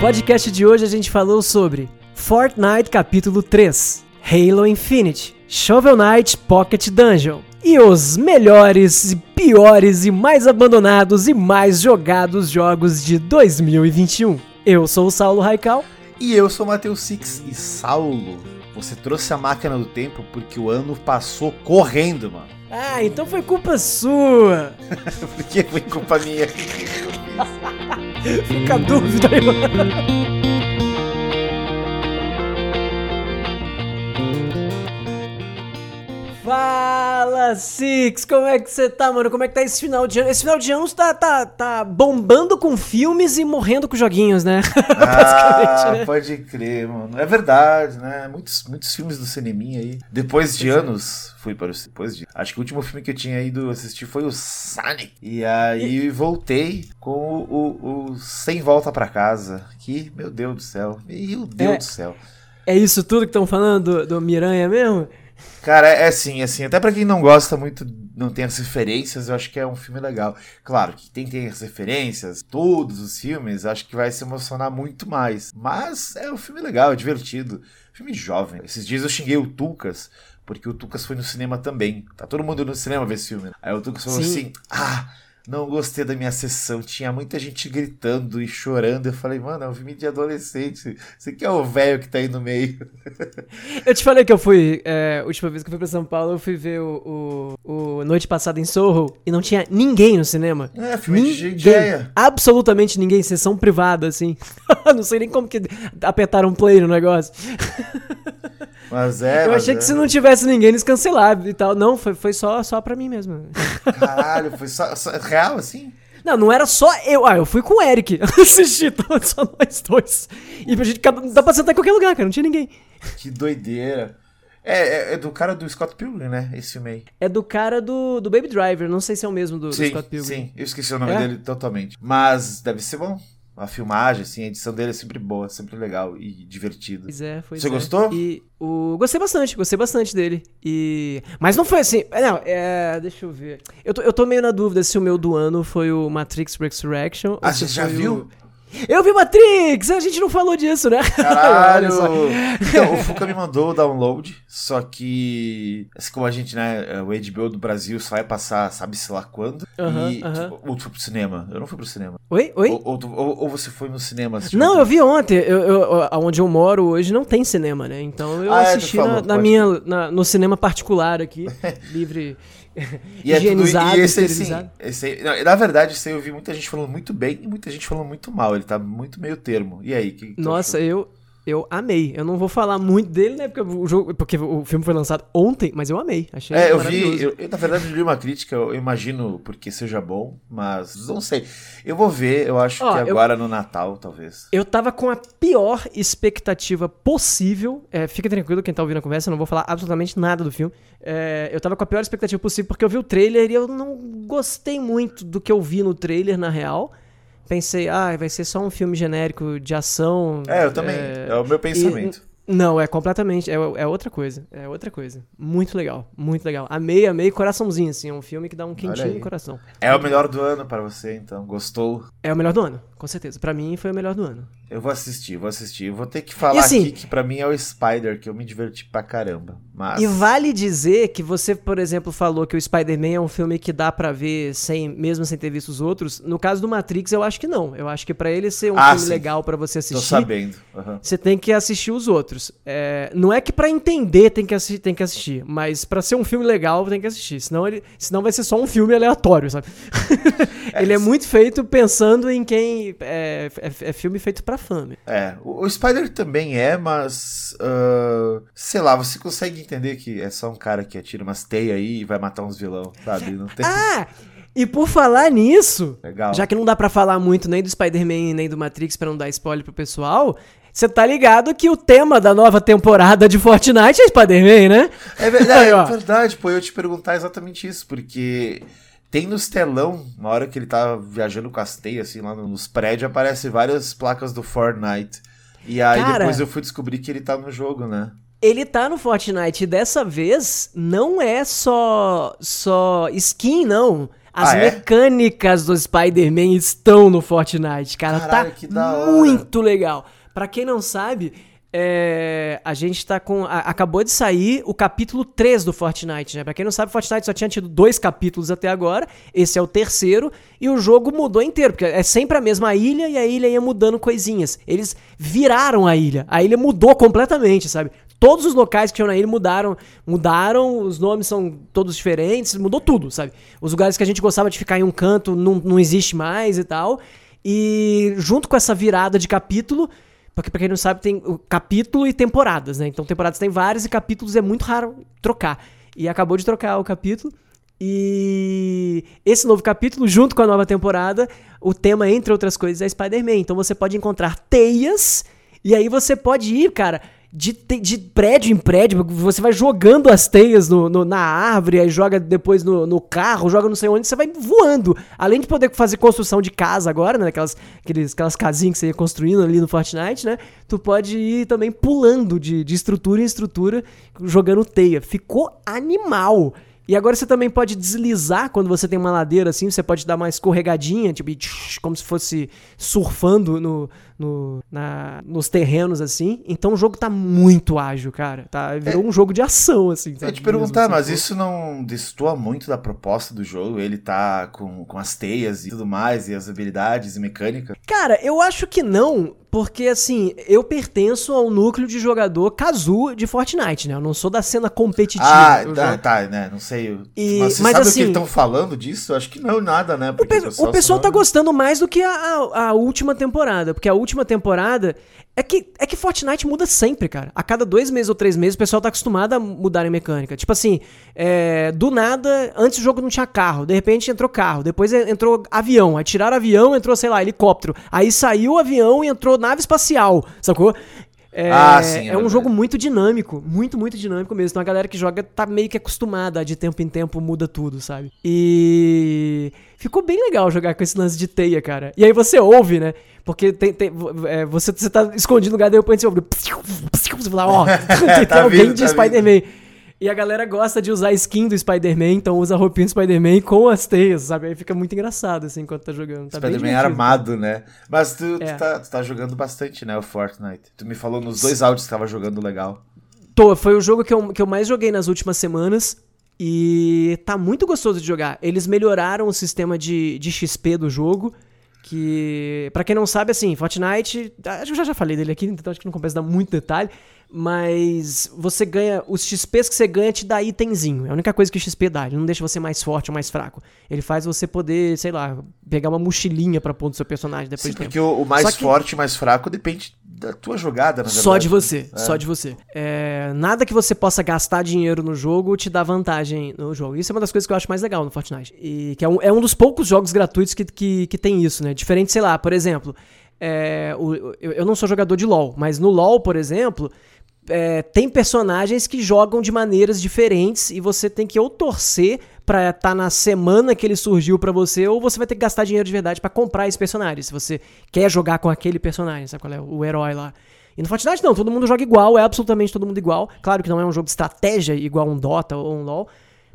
podcast de hoje a gente falou sobre Fortnite capítulo 3, Halo Infinite, Shovel Knight Pocket Dungeon e os melhores, piores e mais abandonados e mais jogados jogos de 2021. Eu sou o Saulo Raical. E eu sou o Matheus Six. E Saulo, você trouxe a máquina do tempo porque o ano passou correndo, mano. Ah, então foi culpa sua. porque foi culpa minha. Fica a dúvida aí, mano. Fala, Six! Como é que você tá, mano? Como é que tá esse final de ano? Esse final de ano tá, tá, tá bombando com filmes e morrendo com joguinhos, né? Ah, né? pode crer, mano. É verdade, né? Muitos, muitos filmes do cineminha aí. Depois de anos, fui para o... Depois de... Acho que o último filme que eu tinha ido assistir foi o Sonic. E aí e... voltei com o, o, o, Sem Volta para Casa. Que, meu Deus do céu. Meu Deus é, do céu. É isso tudo que estão falando do, do Miranha mesmo? Cara, é assim, assim, até para quem não gosta muito, não tem as referências, eu acho que é um filme legal. Claro que tem, tem as referências, todos os filmes, acho que vai se emocionar muito mais. Mas é um filme legal, é divertido. Filme jovem. Esses dias eu xinguei o Tucas, porque o Tucas foi no cinema também. Tá todo mundo no cinema ver esse filme. Aí o Tucas falou Sim. assim: ah não gostei da minha sessão. Tinha muita gente gritando e chorando. Eu falei, mano, é um filme de adolescente. Você que é o velho que tá aí no meio. Eu te falei que eu fui, é, última vez que eu fui pra São Paulo, eu fui ver o, o, o Noite Passada em Sorro e não tinha ninguém no cinema. É, filme ninguém, de ideia. Absolutamente ninguém, sessão privada, assim. não sei nem como que apertaram play no negócio. Mas é. Eu achei é. que se não tivesse ninguém, eles cancelavam e tal. Não, foi, foi só, só pra mim mesmo. Caralho, foi só, só real assim? Não, não era só eu. Ah, eu fui com o Eric assistir, só nós dois. E pra gente, dá pra sentar em qualquer lugar, cara, não tinha ninguém. Que doideira. É, é, é, do cara do Scott Pilgrim, né? Esse filme aí. É do cara do, do Baby Driver, não sei se é o mesmo do, sim, do Scott Pilgrim. Sim, eu esqueci o nome é? dele totalmente. Mas deve ser bom a filmagem, assim, a edição dele é sempre boa, sempre legal e divertido. Pois é, foi. Você é. gostou? E o gostei bastante, gostei bastante dele. E mas não foi assim, não, é, deixa eu ver. Eu tô, eu tô meio na dúvida se o meu do ano foi o Matrix Resurrection. Ah, você já viu? O... Eu vi Matrix! A gente não falou disso, né? Caralho! então, o Fuca me mandou o download, só que. Assim como a gente, né? O HBO do Brasil só vai passar, sabe-se lá quando. Uh -huh, e. Uh -huh. Tipo, ou tu foi pro cinema? Eu não fui pro cinema. Oi? Oi? Ou, ou, ou, ou você foi no cinema? Não, eu vi ontem. Eu, eu, onde eu moro hoje não tem cinema, né? Então eu ah, é, assisti é, falou, na, na minha, na, no cinema particular aqui, livre. E higienizado, é tudo, e esse, sim, esse, não, na verdade, esse aí eu vi muita gente falando muito bem e muita gente falando muito mal. Ele tá muito meio termo. E aí? Que, que Nossa, eu, eu amei. Eu não vou falar muito dele, né? Porque o, jogo, porque o filme foi lançado ontem, mas eu amei. Achei É, eu vi. Eu, eu, na verdade, li uma crítica, eu imagino porque seja bom, mas não sei. Eu vou ver, eu acho Ó, que agora eu, no Natal, talvez. Eu tava com a pior expectativa possível. É, fica tranquilo quem tá ouvindo a conversa, eu não vou falar absolutamente nada do filme. É, eu tava com a pior expectativa possível porque eu vi o trailer e eu não gostei muito do que eu vi no trailer, na real pensei, ah, vai ser só um filme genérico de ação. É, eu também. É, é o meu pensamento. E, não, é completamente. É, é outra coisa. É outra coisa. Muito legal. Muito legal. Amei, amei. Coraçãozinho, assim. É um filme que dá um quentinho no coração. É o melhor do ano para você, então. Gostou? É o melhor do ano, com certeza. Para mim foi o melhor do ano. Eu vou assistir, vou assistir. Eu vou ter que falar assim, aqui que para mim é o Spider, que eu me diverti pra caramba. Mas... E vale dizer que você, por exemplo, falou que o Spider-Man é um filme que dá para ver sem, mesmo sem ter visto os outros. No caso do Matrix, eu acho que não. Eu acho que para ele ser um ah, filme sim. legal para você assistir, Tô sabendo. Uhum. você tem que assistir os outros. É, não é que para entender tem que assistir, tem que assistir, mas para ser um filme legal tem que assistir. Senão, ele, senão vai ser só um filme aleatório, sabe? É, ele é muito feito pensando em quem é, é, é filme feito para fã. É, o, o, Spider também é, mas. Uh, sei lá, você consegue entender que é só um cara que atira umas teias aí e vai matar uns vilão, sabe? Não tem... Ah! E por falar nisso, Legal. já que não dá para falar muito nem do Spider-Man nem do Matrix para não dar spoiler pro pessoal, você tá ligado que o tema da nova temporada de Fortnite é Spider-Man, né? É verdade, Aí, é verdade, pô, eu te perguntar exatamente isso, porque tem nos telão, na hora que ele tá viajando com as teias, assim, lá nos prédios, aparece várias placas do Fortnite. E aí Cara, depois eu fui descobrir que ele tá no jogo, né? Ele tá no Fortnite e dessa vez não é só só skin, não. As Ah, é? mecânicas do Spider-Man estão no Fortnite, cara. Caralho, tá muito legal. Pra quem não sabe, é, a gente tá com. a- acabou de sair o capítulo 3 do Fortnite, né? Pra quem não sabe, Fortnite só tinha tido dois capítulos até agora. Esse é o terceiro. E o jogo mudou inteiro, porque é sempre a mesma ilha e a ilha ia mudando coisinhas. Eles viraram a ilha. A ilha mudou completamente, sabe? Todos os locais que tinham na ilha mudaram, mudaram, os nomes são todos diferentes, mudou tudo, sabe? Os lugares que a gente gostava de ficar em um canto não, não existe mais e tal. E junto com essa virada de capítulo, porque pra quem não sabe, tem capítulo e temporadas, né? Então temporadas tem várias e capítulos é muito raro trocar. E acabou de trocar o capítulo. E esse novo capítulo, junto com a nova temporada, o tema, entre outras coisas, é Spider-Man. Então você pode encontrar teias, e aí você pode ir, cara, de, de prédio em prédio. Você vai jogando as teias no, no- na árvore, aí joga depois no, no carro, joga não sei onde, você vai voando. Além de poder fazer construção de casa agora, né? Aquelas, aqueles, aquelas casinhas que você ia construindo ali no Fortnite, né? Tu pode ir também pulando de, de estrutura em estrutura, jogando teia. Ficou animal. E agora você também pode deslizar quando você tem uma ladeira assim, você pode dar uma escorregadinha, tipo, como se fosse surfando no, no- na- nos terrenos assim. Então o jogo tá muito ágil, cara. Tá, virou um jogo de ação, assim. Eu ia te perguntar, Mesmo, mas assim, isso não destoa muito da proposta do jogo? Ele tá com, com as teias e tudo mais, e as habilidades e mecânica? Cara, eu acho que não, porque assim, eu pertenço ao núcleo de jogador Kazu de Fortnite, né? Eu não sou da cena competitiva. Ah, tá, jogo- tá, né? Não sei. E- mas você mas sabe o assim- que eles estão falando disso? Acho que não, nada, né? O, Porque pe- o pessoal tá gostando mais do que a, a- a última temporada. Porque a última temporada. É que, é que Fortnite muda sempre, cara. A cada dois meses ou três meses o pessoal tá acostumado a mudar em mecânica. Tipo assim, é, do nada, antes o jogo não tinha carro, de repente entrou carro, depois en- entrou avião, aí tiraram avião, entrou, sei lá, helicóptero. Aí saiu o avião e entrou nave espacial, sacou? É, Ah, sim, é é um verdade. jogo muito dinâmico, muito, muito dinâmico mesmo. Então a galera que joga tá meio que acostumada, de tempo em tempo muda tudo, sabe? E ficou bem legal jogar com esse lance de teia, cara. E aí você ouve, né? Porque tem, tem- é, você, você tá escondido no lugar, de repente você ouve. Você fala, ó, tem, tem Tá alguém vindo, de tá Spider-Man. E a galera gosta de usar skin do Spider-Man, então usa a roupinha do Spider-Man com as teias, sabe? Aí fica muito engraçado, assim, enquanto tá jogando. Tá Spider-Man armado, né? Mas tu, tu É. tá, tu tá jogando bastante, né? O Fortnite. Tu me falou nos dois áudios que tava jogando legal. Tô, foi o jogo que eu, que eu mais joguei nas últimas semanas. E tá muito gostoso de jogar. Eles melhoraram o sistema de, de XP do jogo. Que, pra quem não sabe, assim, Fortnite. Acho que eu já, já falei dele aqui, então acho que não compensa dar muito detalhe. Mas você ganha. Os XPs que você ganha te dá itemzinho. É a única coisa que o XP dá. Ele não deixa você mais forte ou mais fraco. Ele faz você poder, sei lá, pegar uma mochilinha pra pôr no seu personagem depois Sim, de tempo. porque o, o mais que- forte e mais fraco depende da tua jogada, na verdade. Só de você, É. só de você. É, nada que você possa gastar dinheiro no jogo te dá vantagem no jogo. Isso é uma das coisas que eu acho mais legal no Fortnite. E que é um, é um dos poucos jogos gratuitos que, que, que tem isso, né? Diferente, sei lá, por exemplo, é, o- eu, eu não sou jogador de LoL, mas no LoL, por exemplo, é, tem personagens que jogam de maneiras diferentes e você tem que ou torcer pra estar na semana que ele surgiu pra você, ou você vai ter que gastar dinheiro de verdade pra comprar esse personagem, se você quer jogar com aquele personagem, sabe qual é? O herói lá. E no Fortnite não, todo mundo joga igual, é absolutamente todo mundo igual. Claro que não é um jogo de estratégia igual um Dota ou um LoL,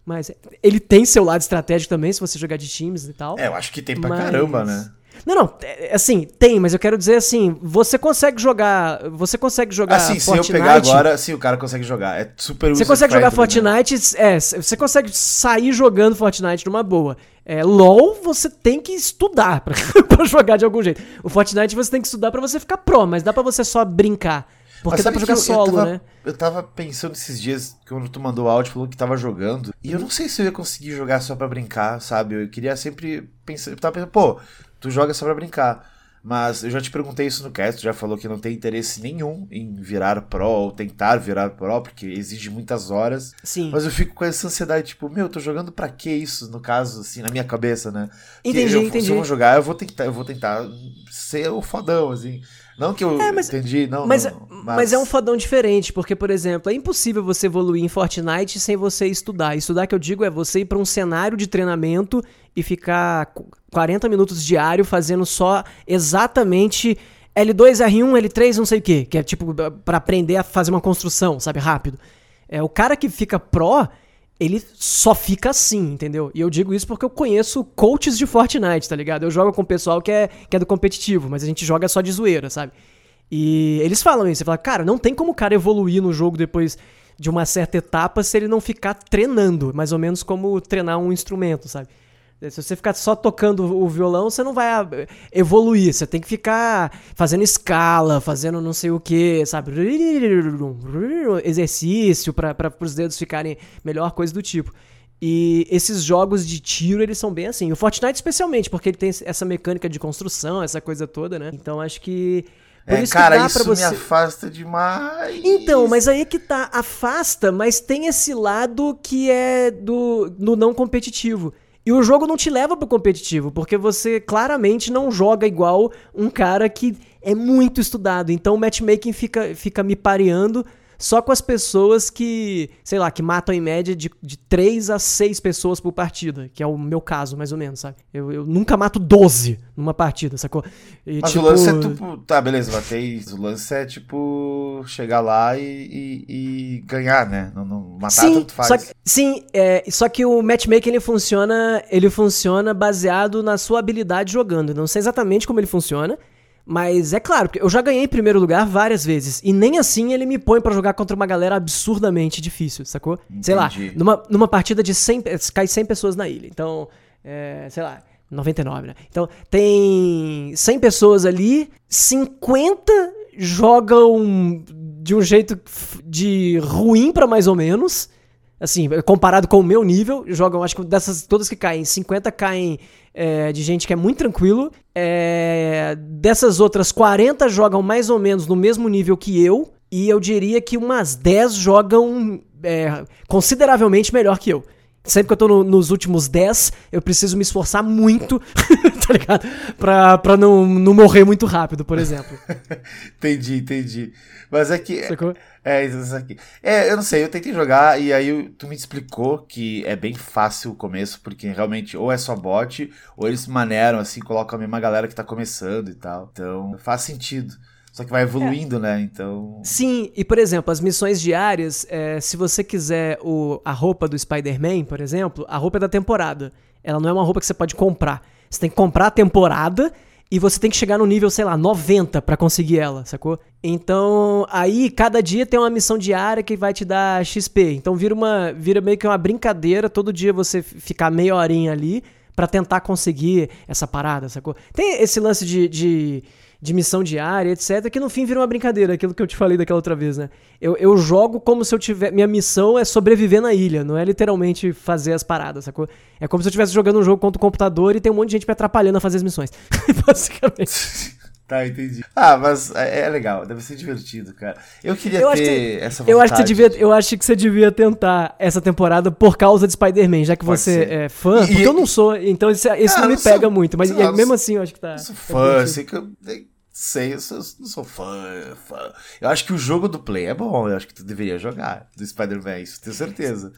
mas ele tem seu lado estratégico também, se você jogar de times e tal. É, eu acho que tem pra Mas- caramba, né? Não, não, é, assim, tem, mas eu quero dizer assim, você consegue jogar, você consegue jogar Assim, se eu Fortnite... pegar agora, sim, o cara consegue jogar. É super Você consegue jogar né? Fortnite, é, você consegue sair jogando Fortnite numa boa. É, LoL você tem que estudar pra, pra jogar de algum jeito. O Fortnite você tem que estudar pra você ficar pro, mas dá pra você só brincar. Porque dá pra jogar eu- solo, eu tava, né? Eu tava pensando esses dias, quando tu mandou o áudio, falou que tava jogando. E eu não sei se eu ia conseguir jogar só pra brincar, sabe? Eu queria sempre pensar. Eu tava pensando, pô, tu joga só pra brincar. Mas eu já te perguntei isso no cast, tu já falou que não tem interesse nenhum em virar pro ou tentar virar pro, porque exige muitas horas. Sim. Mas eu fico com essa ansiedade, tipo, meu, tô jogando pra que isso, no caso, assim, na minha cabeça, né? Entendi, eu, entendi. Se eu vou jogar, eu vou tentar, eu vou tentar ser o fodão, assim. Não que eu É, mas- entendi, não, Mas, não, mas... é um fodão diferente, porque, por exemplo, é impossível você evoluir em Fortnite sem você estudar. Estudar que eu digo é você ir pra um cenário de treinamento e ficar qu- 40 minutos diário fazendo só exatamente L2, R1, L3, não sei o quê, que é tipo pra aprender a fazer uma construção, sabe, rápido. É, o cara que fica pró, ele só fica assim, entendeu? E eu digo isso porque eu conheço coaches de Fortnite, tá ligado? Eu jogo com o pessoal que é, que é do competitivo, mas a gente joga só de zoeira, sabe? E eles falam isso, você fala, cara, não tem como o cara evoluir no jogo depois de uma certa etapa se ele não ficar treinando, mais ou menos como treinar um instrumento, sabe? Se você ficar só tocando o violão, você não vai evoluir. Você tem que ficar fazendo escala, fazendo não sei o que, sabe? Exercício para os dedos ficarem melhor, coisa do tipo. E esses jogos de tiro, eles são bem assim. O Fortnite especialmente, porque ele tem essa mecânica de construção, essa coisa toda, né? Então acho que por é, isso cara, isso você... me afasta demais. Então, mas aí é que tá, afasta, mas tem esse lado que é do, do não competitivo. E o jogo não te leva pro competitivo, porque você claramente não joga igual um cara que é muito estudado. Então o matchmaking fica, fica me pareando só com as pessoas que, sei lá, que matam em média de, de 3 a 6 pessoas por partida, que é o meu caso, mais ou menos, sabe? Eu, eu nunca mato 12 numa partida, sacou? E, Mas tipo... o lance é tipo. Tá, beleza, matei. O lance é tipo. chegar lá e, e, e ganhar, né? Não, não matar sim, tanto faz. Só que, sim, é, só que o matchmaking ele funciona, ele funciona baseado na sua habilidade jogando. Não sei exatamente como ele funciona. Mas é claro, porque eu já ganhei em primeiro lugar várias vezes. E nem assim ele me põe para jogar contra uma galera absurdamente difícil, sacou? Entendi. Sei lá, numa, numa partida de 100. Cai 100 pessoas na ilha. Então, é, sei lá. 99, né? Então, tem 100 pessoas ali, 50 jogam de um jeito de ruim para mais ou menos. Assim, comparado com o meu nível, jogam, acho que dessas todas que caem, 50 caem é, de gente que é muito tranquilo. É, dessas outras, 40 jogam mais ou menos no mesmo nível que eu. E eu diria que umas 10 jogam é, consideravelmente melhor que eu. Sempre que eu tô no, nos últimos 10, eu preciso me esforçar muito, tá ligado? Pra, pra não, não morrer muito rápido, por exemplo. entendi, entendi. Mas é que. Sacou? É, isso aqui. É, eu não sei, eu tentei jogar e aí tu me explicou que é bem fácil o começo, porque realmente ou é só bot, ou eles maneiram assim, colocam a mesma galera que tá começando e tal. Então, faz sentido. Só que vai evoluindo, é. né? Então. Sim, e por exemplo, as missões diárias, é, se você quiser o, a roupa do Spider-Man, por exemplo, a roupa é da temporada. Ela não é uma roupa que você pode comprar. Você tem que comprar a temporada e você tem que chegar no nível, sei lá, 90 para conseguir ela, sacou? Então, aí cada dia tem uma missão diária que vai te dar XP. Então vira uma vira meio que uma brincadeira, todo dia você ficar meia horinha ali para tentar conseguir essa parada, sacou? Tem esse lance de, de de missão diária, etc., que no fim vira uma brincadeira, aquilo que eu te falei daquela outra vez, né? Eu, eu jogo como se eu tiver. Minha missão é sobreviver na ilha, não é literalmente fazer as paradas, sacou? É como se eu estivesse jogando um jogo contra o computador e tem um monte de gente me atrapalhando a fazer as missões. Basicamente. Tá, entendi. Ah, mas é, é, legal, deve ser divertido, cara. Eu queria eu ter que, essa vontade. Eu acho, que você devia, eu acho que você devia tentar essa temporada por causa de Spider-Man, já que Pode você ser. é fã, e, porque eu não sou, então isso, isso ah, não me pega sou, muito, mas mesmo assim eu acho que tá. Eu sou tá fã, sei que eu sei, eu, sou, não sou fã, fã. Eu acho que o jogo do Play é bom, eu acho que tu deveria jogar do Spider-Man, isso tenho certeza.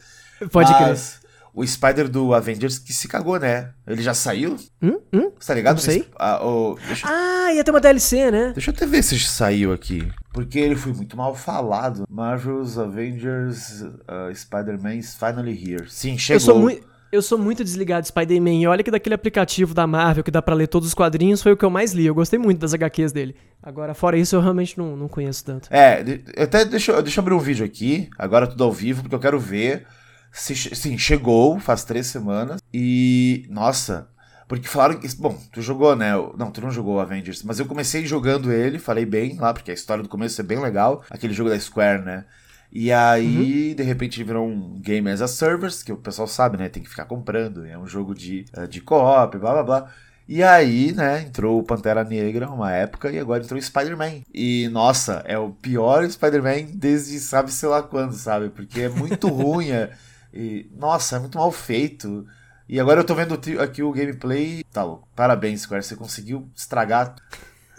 Pode Mas, crer. O Spider do Avengers que se cagou, né? Ele já saiu? Hum? Hum? Você tá ligado? Não sei. Ah, oh, deixa... ah, ia ter uma DLC, né? Deixa eu até ver se saiu aqui. Porque ele foi muito mal falado. Marvel's Avengers uh, Spider-Man is finally here. Sim, chegou. Eu sou muito. Eu sou muito desligado de Spider-Man. E olha que daquele aplicativo da Marvel que dá para ler todos os quadrinhos foi o que eu mais li. Eu gostei muito das HQs dele. Agora, fora isso, eu realmente não, não conheço tanto. É, até deixa, deixa eu abrir um vídeo aqui, agora tudo ao vivo, porque eu quero ver. Se, sim, chegou faz três semanas. E. Nossa. Porque falaram que. Bom, tu jogou, né? Não, tu não jogou Avengers, mas eu comecei jogando ele, falei bem lá, porque a história do começo é bem legal. Aquele jogo da Square, né? E aí, uhum. de repente, virou um game as a service, que o pessoal sabe, né? Tem que ficar comprando. É um jogo de, eh, de co-op, blá blá blá. E aí, né, entrou o Pantera Negra uma época e agora entrou o Spider-Man. E, nossa, é o pior Spider-Man desde sabe sei lá quando, sabe? Porque é muito ruim. É, e, nossa, é muito mal feito. E agora eu tô vendo aqui o gameplay. Tá louco. Parabéns, Square. Você conseguiu estragar.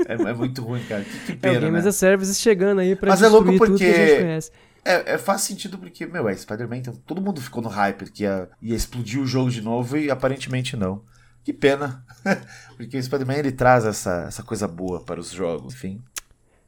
É, é muito ruim, cara. Que, que pena. É o Game né? as a Service chegando aí pra Mas é louco porque é, é, faz sentido porque, meu, é Spider-Man, então todo mundo ficou no hype que ia, ia explodir o jogo de novo e aparentemente não. Que pena. porque o Spider-Man ele traz essa, essa coisa boa para os jogos, enfim.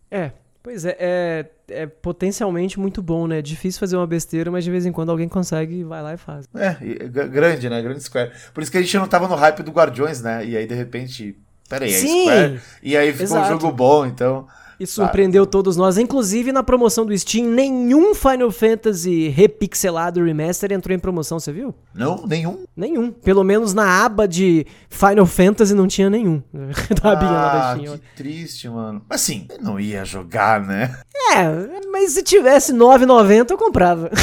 É, Pois é, é, é potencialmente muito bom, né? É difícil fazer uma besteira, mas de vez em quando alguém consegue e vai lá e faz. É, e- g- grande, né? Grande Square. Por isso que a gente não tava no hype do Guardiões, né? E aí, de repente, peraí, é Sim! Square. E aí ficou um Exato. jogo bom, então. E surpreendeu todos nós. Inclusive, na promoção do Steam, nenhum Final Fantasy repixelado remaster entrou em promoção, você viu? Não, nenhum. Nenhum. Pelo menos na aba de Final Fantasy não tinha nenhum. da abinha lá da Ah, Steam. que triste, mano. Mas assim, eu não ia jogar, né? É, mas se tivesse 9,90 eu comprava.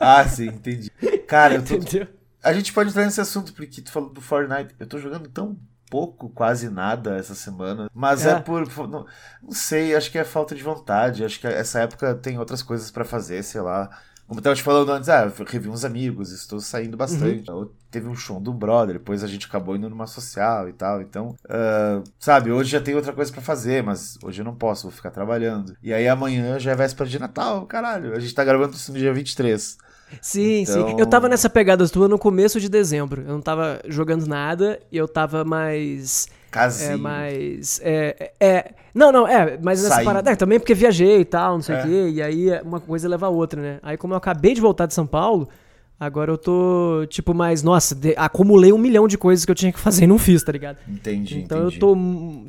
Ah, sim, entendi. Cara, eu tô. Entendeu? A gente pode entrar nesse assunto, porque tu falou do Fortnite. Eu tô jogando tão pouco, quase nada essa semana. Mas é, É. por. Não, não sei, acho que é falta de vontade. Acho que essa época tem outras coisas pra fazer, sei lá. Como eu tava te falando antes, ah, eu revi uns amigos, estou saindo bastante. Uhum. Teve um show do brother, depois a gente acabou indo numa social e tal. Então, ah, sabe, hoje já tem outra coisa pra fazer, mas hoje eu não posso, vou ficar trabalhando. E aí amanhã já é véspera de Natal, caralho. A gente tá gravando isso no dia 23. Sim, Então- sim. Eu tava nessa pegada tua no começo de dezembro. Eu não tava jogando nada e eu tava mais. Casinho. É, mais. É, é, é- não, não, é, mas nessa parada. É, também porque viajei e tal, não sei o É. quê. E aí uma coisa leva a outra, né? Aí, como eu acabei de voltar de São Paulo. Agora eu tô, tipo, mais, nossa, de- acumulei um milhão de coisas que eu tinha que fazer e não fiz, tá ligado? Entendi, Então entendi. eu tô,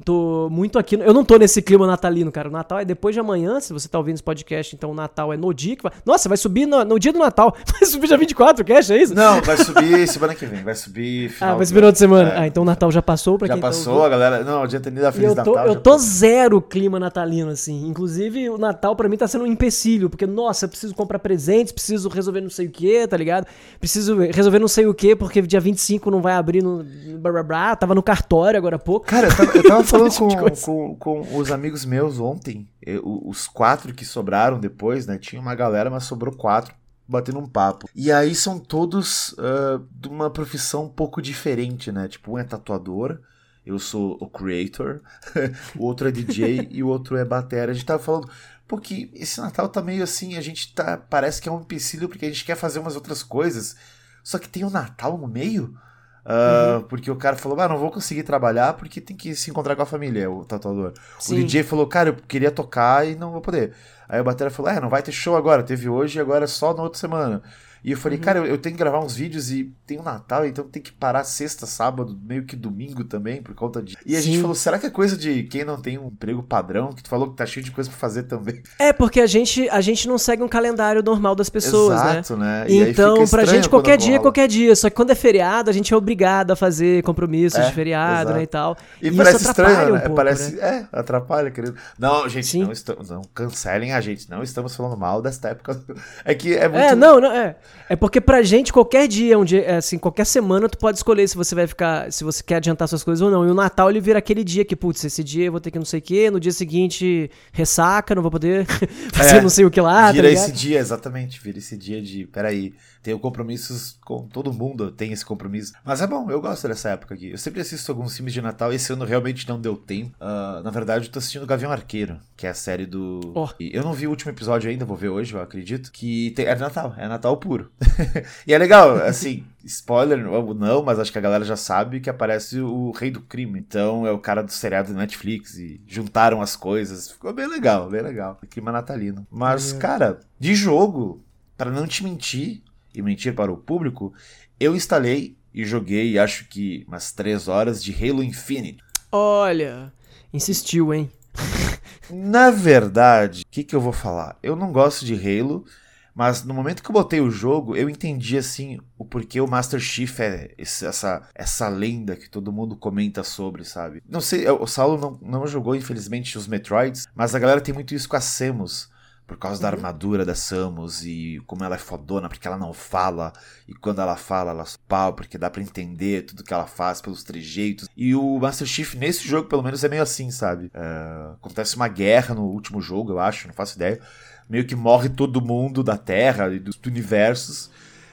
tô muito aqui. Eu não tô nesse clima natalino, cara. O Natal é depois de amanhã. Se você tá ouvindo esse podcast, então o Natal é no dia que vai. Nossa, vai subir no, no dia do Natal. Vai subir dia 24, o cash, é isso? Não, vai subir semana que vem. Vai subir final. ah, vai subir outra semana. É. Ah, então o Natal já passou pra Já quem tá passou, ouvindo. a galera. Não, adianta nem dar E Feliz eu tô, Natal. eu já tô passou. zero clima natalino, assim. Inclusive, o Natal pra mim tá sendo um empecilho, porque, nossa, eu preciso comprar presentes, preciso resolver não sei o que, tá ligado? Preciso resolver não sei o que, porque dia 25 não vai abrir no. Blá, blá, blá. Tava no cartório agora há pouco. Cara, eu tava, eu tava falando tipo com, com, com os amigos meus ontem. eu- os quatro que sobraram depois, né? Tinha uma galera, mas sobrou quatro. Batendo um papo. E aí são todos ah, de uma profissão um pouco diferente, né? Tipo, um é tatuador, eu sou o creator, o outro é DJ e o outro é batera. A gente tava falando, porque esse Natal tá meio assim, a gente tá. Parece que é um empecilho porque a gente quer fazer umas outras coisas. Só que tem o Natal no meio. Ah, Porque o cara falou, ah, não vou conseguir trabalhar porque tem que se encontrar com a família, o tatuador. O Sim. DJ falou, cara, eu queria tocar e não vou poder. Aí o batera falou, é, não vai ter show agora, teve hoje e agora é só na outra semana. E eu falei, Uhum. cara, eu, eu tenho que gravar uns vídeos e tem o Natal, então tem que parar sexta, sábado, meio que domingo também, por conta de. E a gente Sim. falou, será que é coisa de quem não tem um emprego padrão? Que tu falou que tá cheio de coisa pra fazer também. É, porque a gente, a gente não segue um calendário normal das pessoas, né? Exato, né? E aí Então, pra gente, qualquer dia é rola. qualquer dia. Só que quando é feriado, a gente é obrigado a fazer compromissos É, de feriado, exato. né, e tal. E, isso parece atrapalha estranho, um né? pouco, parece, né? É, atrapalha, querido. Não, gente, Sim. não, estamos, não cancelem a gente. Não estamos falando mal desta época. É que é muito. É, não, não, é. É porque pra gente, qualquer dia, um dia, é, assim, qualquer semana, tu pode escolher se você vai ficar, se você quer adiantar suas coisas ou não. E o Natal, ele vira aquele dia que, putz, esse dia eu vou ter que não sei o quê, no dia seguinte, ressaca, não vou poder fazer É, não sei o que lá, tá vira ligado? esse dia, exatamente. Vira esse dia de. Peraí, tenho compromissos com todo mundo, tem esse compromisso. Mas é bom, eu gosto dessa época aqui. Eu sempre assisto alguns filmes de Natal. Esse ano realmente não deu tempo. Ah, na verdade, eu tô assistindo Gavião Arqueiro, que é a série do. E Eu não vi o último episódio ainda, vou ver hoje, eu acredito. Que tem- é Natal, é Natal puro. e é legal, assim, spoiler ou não, mas acho que a galera já sabe que aparece o rei do crime. Então é o cara do seriado do Netflix e juntaram as coisas. Ficou bem legal, bem legal. Clima natalino. Mas, Maneiro. cara, de jogo, pra não te mentir e mentir para o público, eu instalei e joguei, acho que umas 3 horas de Halo Infinite. Olha, insistiu, hein? Na verdade, o que, que eu vou falar? Eu não gosto de Halo, mas no momento que eu botei o jogo, eu entendi assim o porquê o Master Chief é esse- essa, essa lenda que todo mundo comenta sobre, sabe? Não sei, o Saulo não, não jogou, infelizmente, os Metroids, mas a galera tem muito isso com a Samus. Por causa da armadura da Samus e como ela é fodona, porque ela não fala. E quando ela fala, ela pau, porque dá pra entender tudo que ela faz pelos trejeitos. E o Master Chief, nesse jogo, pelo menos, é meio assim, sabe? É, acontece uma guerra no último jogo, eu acho, não faço ideia. Meio que morre todo mundo da Terra e dos universos.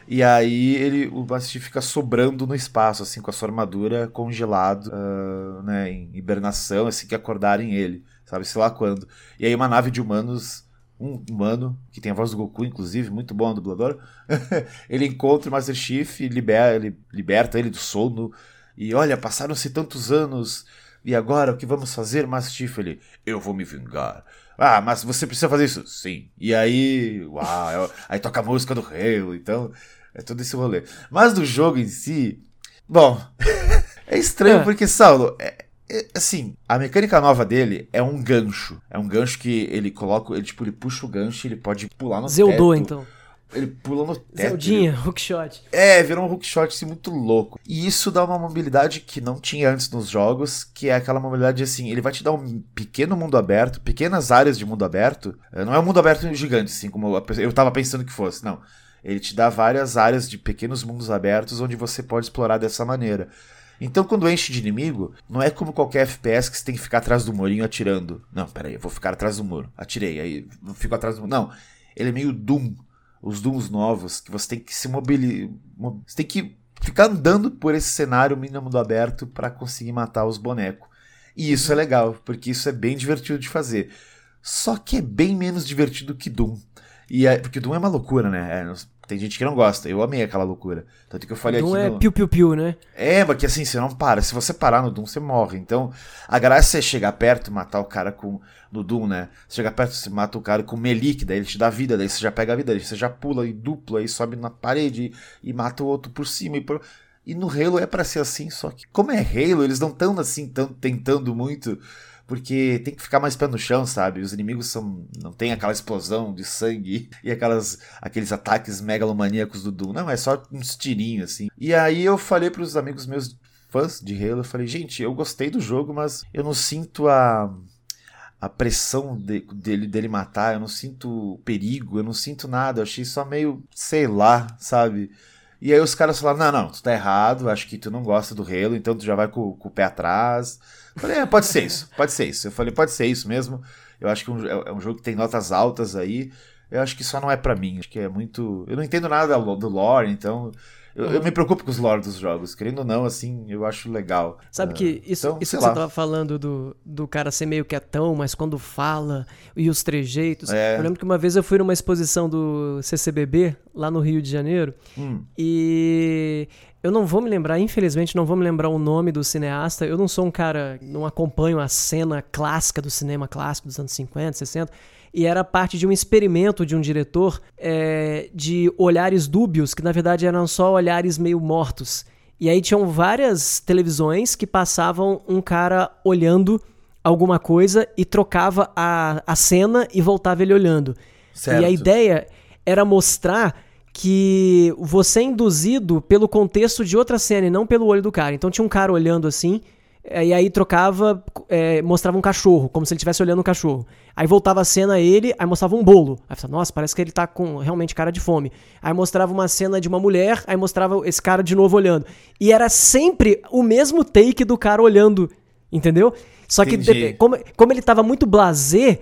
E aí ele, o Master Chief fica sobrando no espaço, assim, com a sua armadura congelado, ah, né, em hibernação, assim que acordarem ele, sabe, sei lá quando. E aí uma nave de humanos, um humano, que tem a voz do Goku, inclusive, muito bom dublador, ele encontra o Master Chief e libera, ele, liberta ele do sono. E olha, passaram-se tantos anos E agora o que vamos fazer, Master Chief? Ele, eu vou me vingar. Ah, mas você precisa fazer isso? Sim. E aí, uau, aí toca a música do Halo, então é todo esse rolê. Mas do jogo em si, bom, é estranho é. porque, Saulo, é, assim, a mecânica nova dele é um gancho. É um gancho que ele coloca, ele tipo, ele puxa o gancho e ele pode pular no Zeldou, teto. então. Ele pula no teto. Zeldinha, ele... hookshot. É, virou um hookshot assim, muito louco. E isso dá uma mobilidade que não tinha antes nos jogos, que é aquela mobilidade assim, ele vai te dar um pequeno mundo aberto, pequenas áreas de mundo aberto. É, não é um mundo aberto gigante, assim, como eu tava pensando que fosse, não. Ele te dá várias áreas de pequenos mundos abertos onde você pode explorar dessa maneira. Então, quando enche de inimigo, não é como qualquer FPS que você tem que ficar atrás do murinho atirando. Não, peraí, eu vou ficar atrás do muro. Atirei, aí fico atrás do muro. Não, ele é meio Doom os Dooms novos, que você tem que se mobilizar. Você tem que ficar andando por esse cenário mínimo do aberto para conseguir matar os bonecos. E isso é legal, porque isso é bem divertido de fazer. Só que é bem menos divertido que Doom. E é, porque Doom é uma loucura, né? É, tem gente que não gosta. Eu amei aquela loucura. Tanto que eu falei Doom aqui. é no... piu-piu-piu, né? É, porque assim, você não para. Se você parar no Doom, você morre. Então, a graça é chegar perto e matar o cara com. No Doom, né? Você chega perto, você mata o cara com melik, daí ele te dá vida, daí você já pega a vida, daí você já pula e dupla e sobe na parede e, e mata o outro por cima e por. E no Halo é para ser assim, só que como é Halo, eles não estão assim tão tentando muito porque tem que ficar mais pé no chão, sabe? Os inimigos são não tem aquela explosão de sangue e aquelas aqueles ataques megalomaníacos do Doom. Não, é só uns tirinhos assim. E aí eu falei para os amigos meus fãs de Halo, eu falei: "Gente, eu gostei do jogo, mas eu não sinto a a pressão de, dele, dele matar, eu não sinto perigo, eu não sinto nada, eu achei só meio, sei lá, sabe? E aí os caras falaram: não, não, tu tá errado, acho que tu não gosta do Halo, então tu já vai com, com o pé atrás. Falei, é, pode ser isso, pode ser isso. Eu falei, pode ser isso mesmo. Eu acho que um, é, é um jogo que tem notas altas aí. Eu acho que só não é para mim. Acho que é muito. Eu não entendo nada do lore, então. Eu, eu, me preocupo com os lore dos jogos. Querendo ou não, assim, eu acho legal. Sabe que ah, isso, então, isso que lá. você tava falando do, do cara ser meio quietão, mas quando fala e os trejeitos. É. Eu lembro que uma vez eu fui numa exposição do CCBB, lá no Rio de Janeiro, hum. e eu não vou me lembrar, infelizmente, não vou me lembrar o nome do cineasta. Eu não sou um cara, não acompanho a cena clássica do cinema clássico dos anos 50, 60. E era parte de um experimento de um diretor é, de olhares dúbios, que na verdade eram só olhares meio mortos. E aí tinham várias televisões que passavam um cara olhando alguma coisa e trocava a, a cena e voltava ele olhando. Certo. E a ideia era mostrar que você é induzido pelo contexto de outra cena e não pelo olho do cara. Então tinha um cara olhando assim, eh, e aí trocava, é, mostrava um cachorro, como se ele estivesse olhando um cachorro. Aí voltava a cena a ele, aí mostrava um bolo. Aí falava, nossa, parece que ele tá com realmente cara de fome. Aí mostrava uma cena de uma mulher, aí mostrava esse cara de novo olhando. E era sempre o mesmo take do cara olhando, entendeu? Só que como, como ele tava muito blazer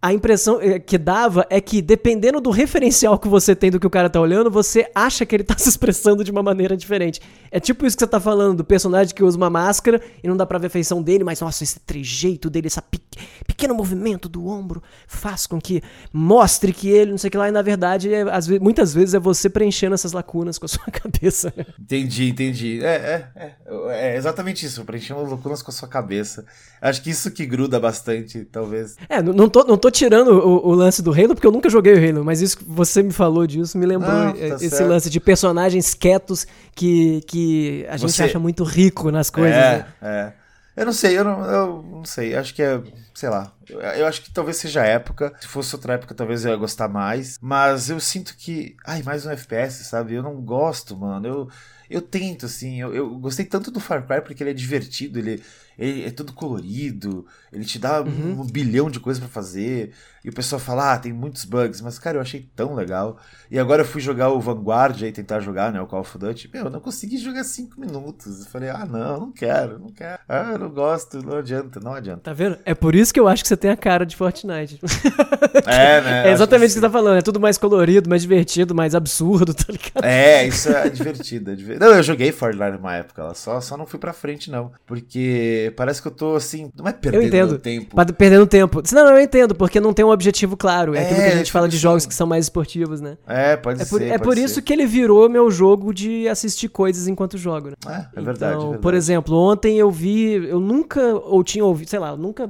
a impressão eh, que dava é que, dependendo do referencial que você tem do que o cara tá olhando, você acha que ele tá se expressando de uma maneira diferente. É tipo isso que você tá falando, do personagem que usa uma máscara e não dá pra ver a feição dele, mas nossa, esse trejeito dele, esse pe pequeno movimento do ombro faz com que mostre que ele, não sei o que lá, e na verdade, é, às vezes, muitas vezes é você preenchendo essas lacunas com a sua cabeça. Né? Entendi, entendi. É, é, é, é exatamente isso, preenchendo lacunas com a sua cabeça. Acho que isso que gruda bastante, talvez. É, não, tô, não tô tirando o, o, lance do Halo, porque eu nunca joguei o Halo, mas isso que você me falou disso me lembrou não, tá esse certo. lance de personagens quietos que, que a gente você... acha muito rico nas coisas. É, né? é. Eu não sei, eu não, eu não sei. Acho que é, sei lá. Eu, eu, acho que talvez seja a época. Se fosse outra época, talvez eu ia gostar mais. Mas eu sinto que. Ai, mais um FPS, sabe? Eu não gosto, mano. Eu, eu tento, assim. Eu, eu gostei tanto do Far Cry porque ele é divertido, ele ele é tudo colorido, ele te dá uhum. um, bilhão de coisas para fazer, e o pessoal fala, ah, tem muitos bugs, mas cara, eu achei tão legal. E agora eu fui jogar o Vanguard aí, tentar jogar, né, o Call of Duty, meu, eu não consegui jogar 5 minutos. Eu falei, ah, não, não quero, não quero. Ah, eu não gosto, não adianta, não adianta. Tá vendo? É por isso que eu acho que você tem a cara de Fortnite. é, né? É exatamente o que, que você tá falando, é tudo mais colorido, mais divertido, mais absurdo, tá ligado? É, isso é divertido, é divertido. Não, eu joguei Fortnite numa época, só, só não fui pra frente, não, porque porque parece que eu tô assim, não é perdendo tempo. Perdendo tempo. Não, eu entendo, porque não tem um objetivo claro. É, É, aquilo que a gente tipo fala de assim- jogos que são mais esportivos, né? É, pode É por, ser. é por ser. isso que ele virou meu jogo de assistir coisas enquanto jogo, né? É, é Então, verdade, é verdade. Por exemplo, ontem eu vi, eu nunca ou tinha ouvido, sei lá, eu nunca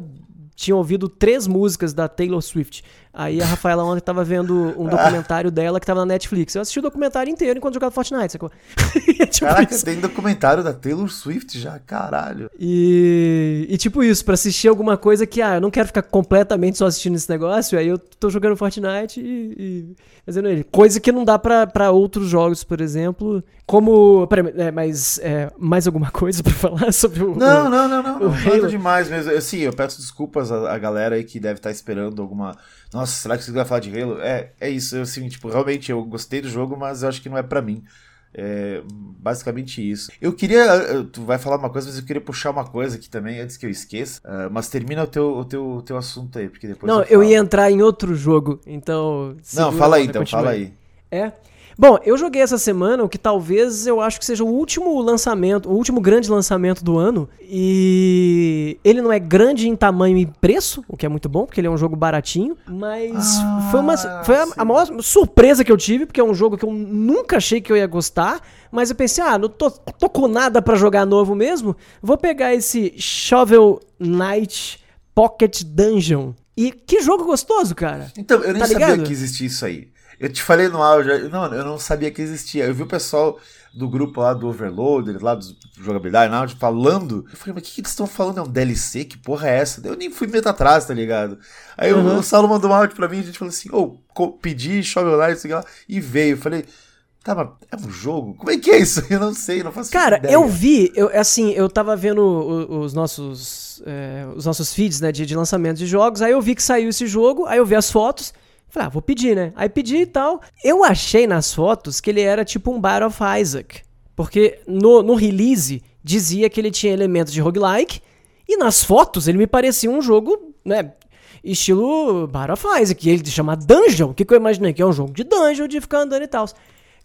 tinha ouvido três músicas da Taylor Swift. Aí a Rafaela ontem tava vendo um documentário dela que tava na Netflix. Eu assisti o documentário inteiro enquanto jogava Fortnite, sacou? É tipo Caraca, isso. tem documentário da Taylor Swift já, caralho. E, e tipo isso, pra assistir alguma coisa que, ah, eu não quero ficar completamente só assistindo esse negócio, aí eu tô jogando Fortnite e, e fazendo ele. Coisa que não dá pra, pra outros jogos, por exemplo, como... Peraí, é, mas é, mais alguma coisa pra falar sobre o... Não, o- não, não, não. o não demais mesmo. Eu, sim, eu peço desculpas à, à galera aí que deve estar esperando alguma. Nossa, será que você vai falar de Halo? É, é isso. Assim, tipo, realmente eu gostei do jogo, mas eu acho que não é pra mim. É basicamente isso. Eu queria. Tu vai falar uma coisa, mas eu queria puxar uma coisa aqui também, antes que eu esqueça. Ah, mas termina o teu, o, teu, o teu assunto aí, porque depois. Não, eu, eu ia entrar em outro jogo, então... Não, fala aí então, fala aí. É. Bom, eu joguei essa semana o que talvez eu acho que seja o último lançamento, o último grande lançamento do ano. E ele não é grande em tamanho e preço, o que é muito bom, porque ele é um jogo baratinho. Mas Ah, foi, uma, foi a, a maior surpresa que eu tive, porque é um jogo que eu nunca achei que eu ia gostar. Mas eu pensei, ah, não tô, tô com nada pra jogar novo mesmo. Vou pegar esse Shovel Knight Pocket Dungeon. E que jogo gostoso, cara. Então, eu nem Tá sabia ligado? que existia isso aí. Eu te falei no áudio, não, eu não sabia que existia. Eu vi o pessoal do grupo lá do Overloader, lá do Jogabilidade, na áudio, falando. Eu falei, mas o que, que eles estão falando? É um DLC? Que porra é essa? Eu nem fui meio atrás, tá ligado? Aí o- Uhum. o Saulo mandou um áudio pra mim, a gente falou assim, ô, co- pedi Shovel Knight, sei lá, e veio. Eu falei, tá, mas é um jogo? Como é que é isso? Eu não sei, não faço Cara, ideia. eu vi, eu, assim, eu tava vendo o- os nossos é, os nossos feeds, né, de, de lançamento de jogos, aí eu vi que saiu esse jogo, aí eu vi as fotos, falei, ah, vou pedir, né? Aí pedi e tal. Eu achei nas fotos que ele era tipo um Battle of Isaac, porque no, no release dizia que ele tinha elementos de roguelike, e nas fotos ele me parecia um jogo, né, estilo Battle of Isaac, e ele chama Dungeon, o que, que eu imaginei? Que é um jogo de dungeon, de ficar andando e tal.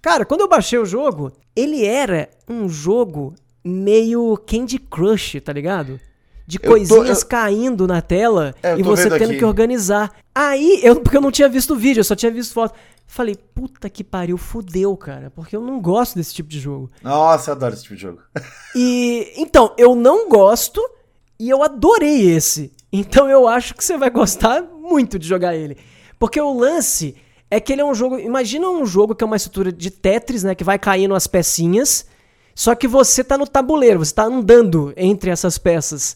Cara, quando eu baixei o jogo, ele era um jogo meio Candy Crush, tá ligado? De tô- coisinhas eu- caindo na tela É, eu e tô você tendo aqui. que organizar. Aí, eu, porque eu não tinha visto o vídeo, eu só tinha visto foto. Falei, puta que pariu, fudeu, cara, porque eu não gosto desse tipo de jogo. Nossa, eu adoro esse tipo de jogo. E então, eu não gosto e eu adorei esse. Então eu acho que você vai gostar muito de jogar ele. Porque o lance é que ele é um jogo. Imagina um jogo que é uma estrutura de Tetris, né? Que vai caindo as pecinhas. Só que você tá no tabuleiro, você tá andando entre essas peças.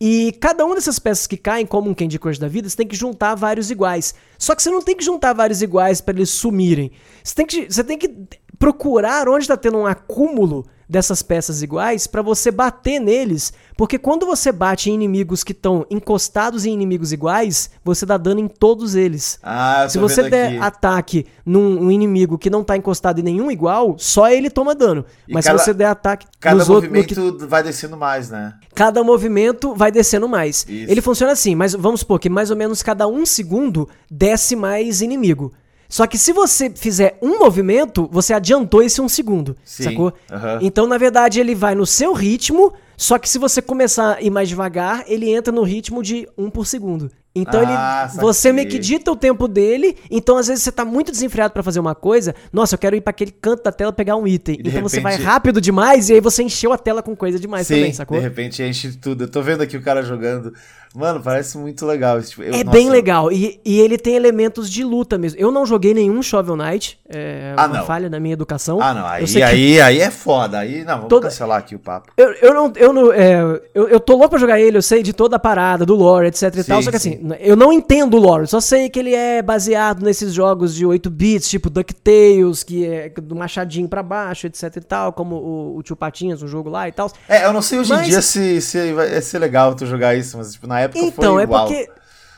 E cada uma dessas peças que caem, como um Candy Crush da vida, você tem que juntar vários iguais. Só que você não tem que juntar vários iguais para eles sumirem. Você tem que, você tem que procurar onde está tendo um acúmulo dessas peças iguais para você bater neles, porque quando você bate em inimigos que estão encostados em inimigos iguais, você dá dano em todos eles. Ah, eu Se você vendo der aqui. ataque num um inimigo que não tá encostado em nenhum igual, só ele toma dano. E Mas cada- se você der ataque Cada outros, no que movimento vai descendo mais, né? cada movimento vai descendo mais. Isso. Ele funciona assim, mas vamos supor que mais ou menos cada um segundo desce mais inimigo. Só que se você fizer um movimento, você adiantou esse um segundo, Sim, sacou? aham. Então, na verdade, ele vai no seu ritmo, só que se você começar a ir mais devagar, ele entra no ritmo de um por segundo. Então Ah, ele, você meio que dita o tempo dele, então às vezes você tá muito desenfreado pra fazer uma coisa, nossa, eu quero ir pra aquele canto da tela pegar um item. Então você vai repente- rápido demais e aí você encheu a tela com coisa demais Sim, também, sacou? de repente enche tudo. Eu tô vendo aqui o cara jogando. Mano, parece muito legal. esse Tipo, eu- É nossa, bem legal. E, e ele tem elementos de luta mesmo. Eu não joguei nenhum Shovel Knight. É Ah, uma não. falha na minha educação. Ah, não. Aí, que- aí, aí é foda. Aí, não, vamos Toda- cancelar aqui o papo. Eu, eu não. Eu, não é, eu, eu tô louco pra jogar ele, eu sei de toda a parada, do lore, etc e Sim, tal. Só que sim. assim, eu não entendo o lore. Só sei que ele é baseado nesses jogos de 8 bits, tipo DuckTales, que é do machadinho pra baixo, etc e tal. Como o, o Tio Patinhas, um jogo lá e tal. É, eu não sei hoje Mas- em dia se, se vai ser legal tu jogar isso, mas tipo, na época Então, foi é igual. porque.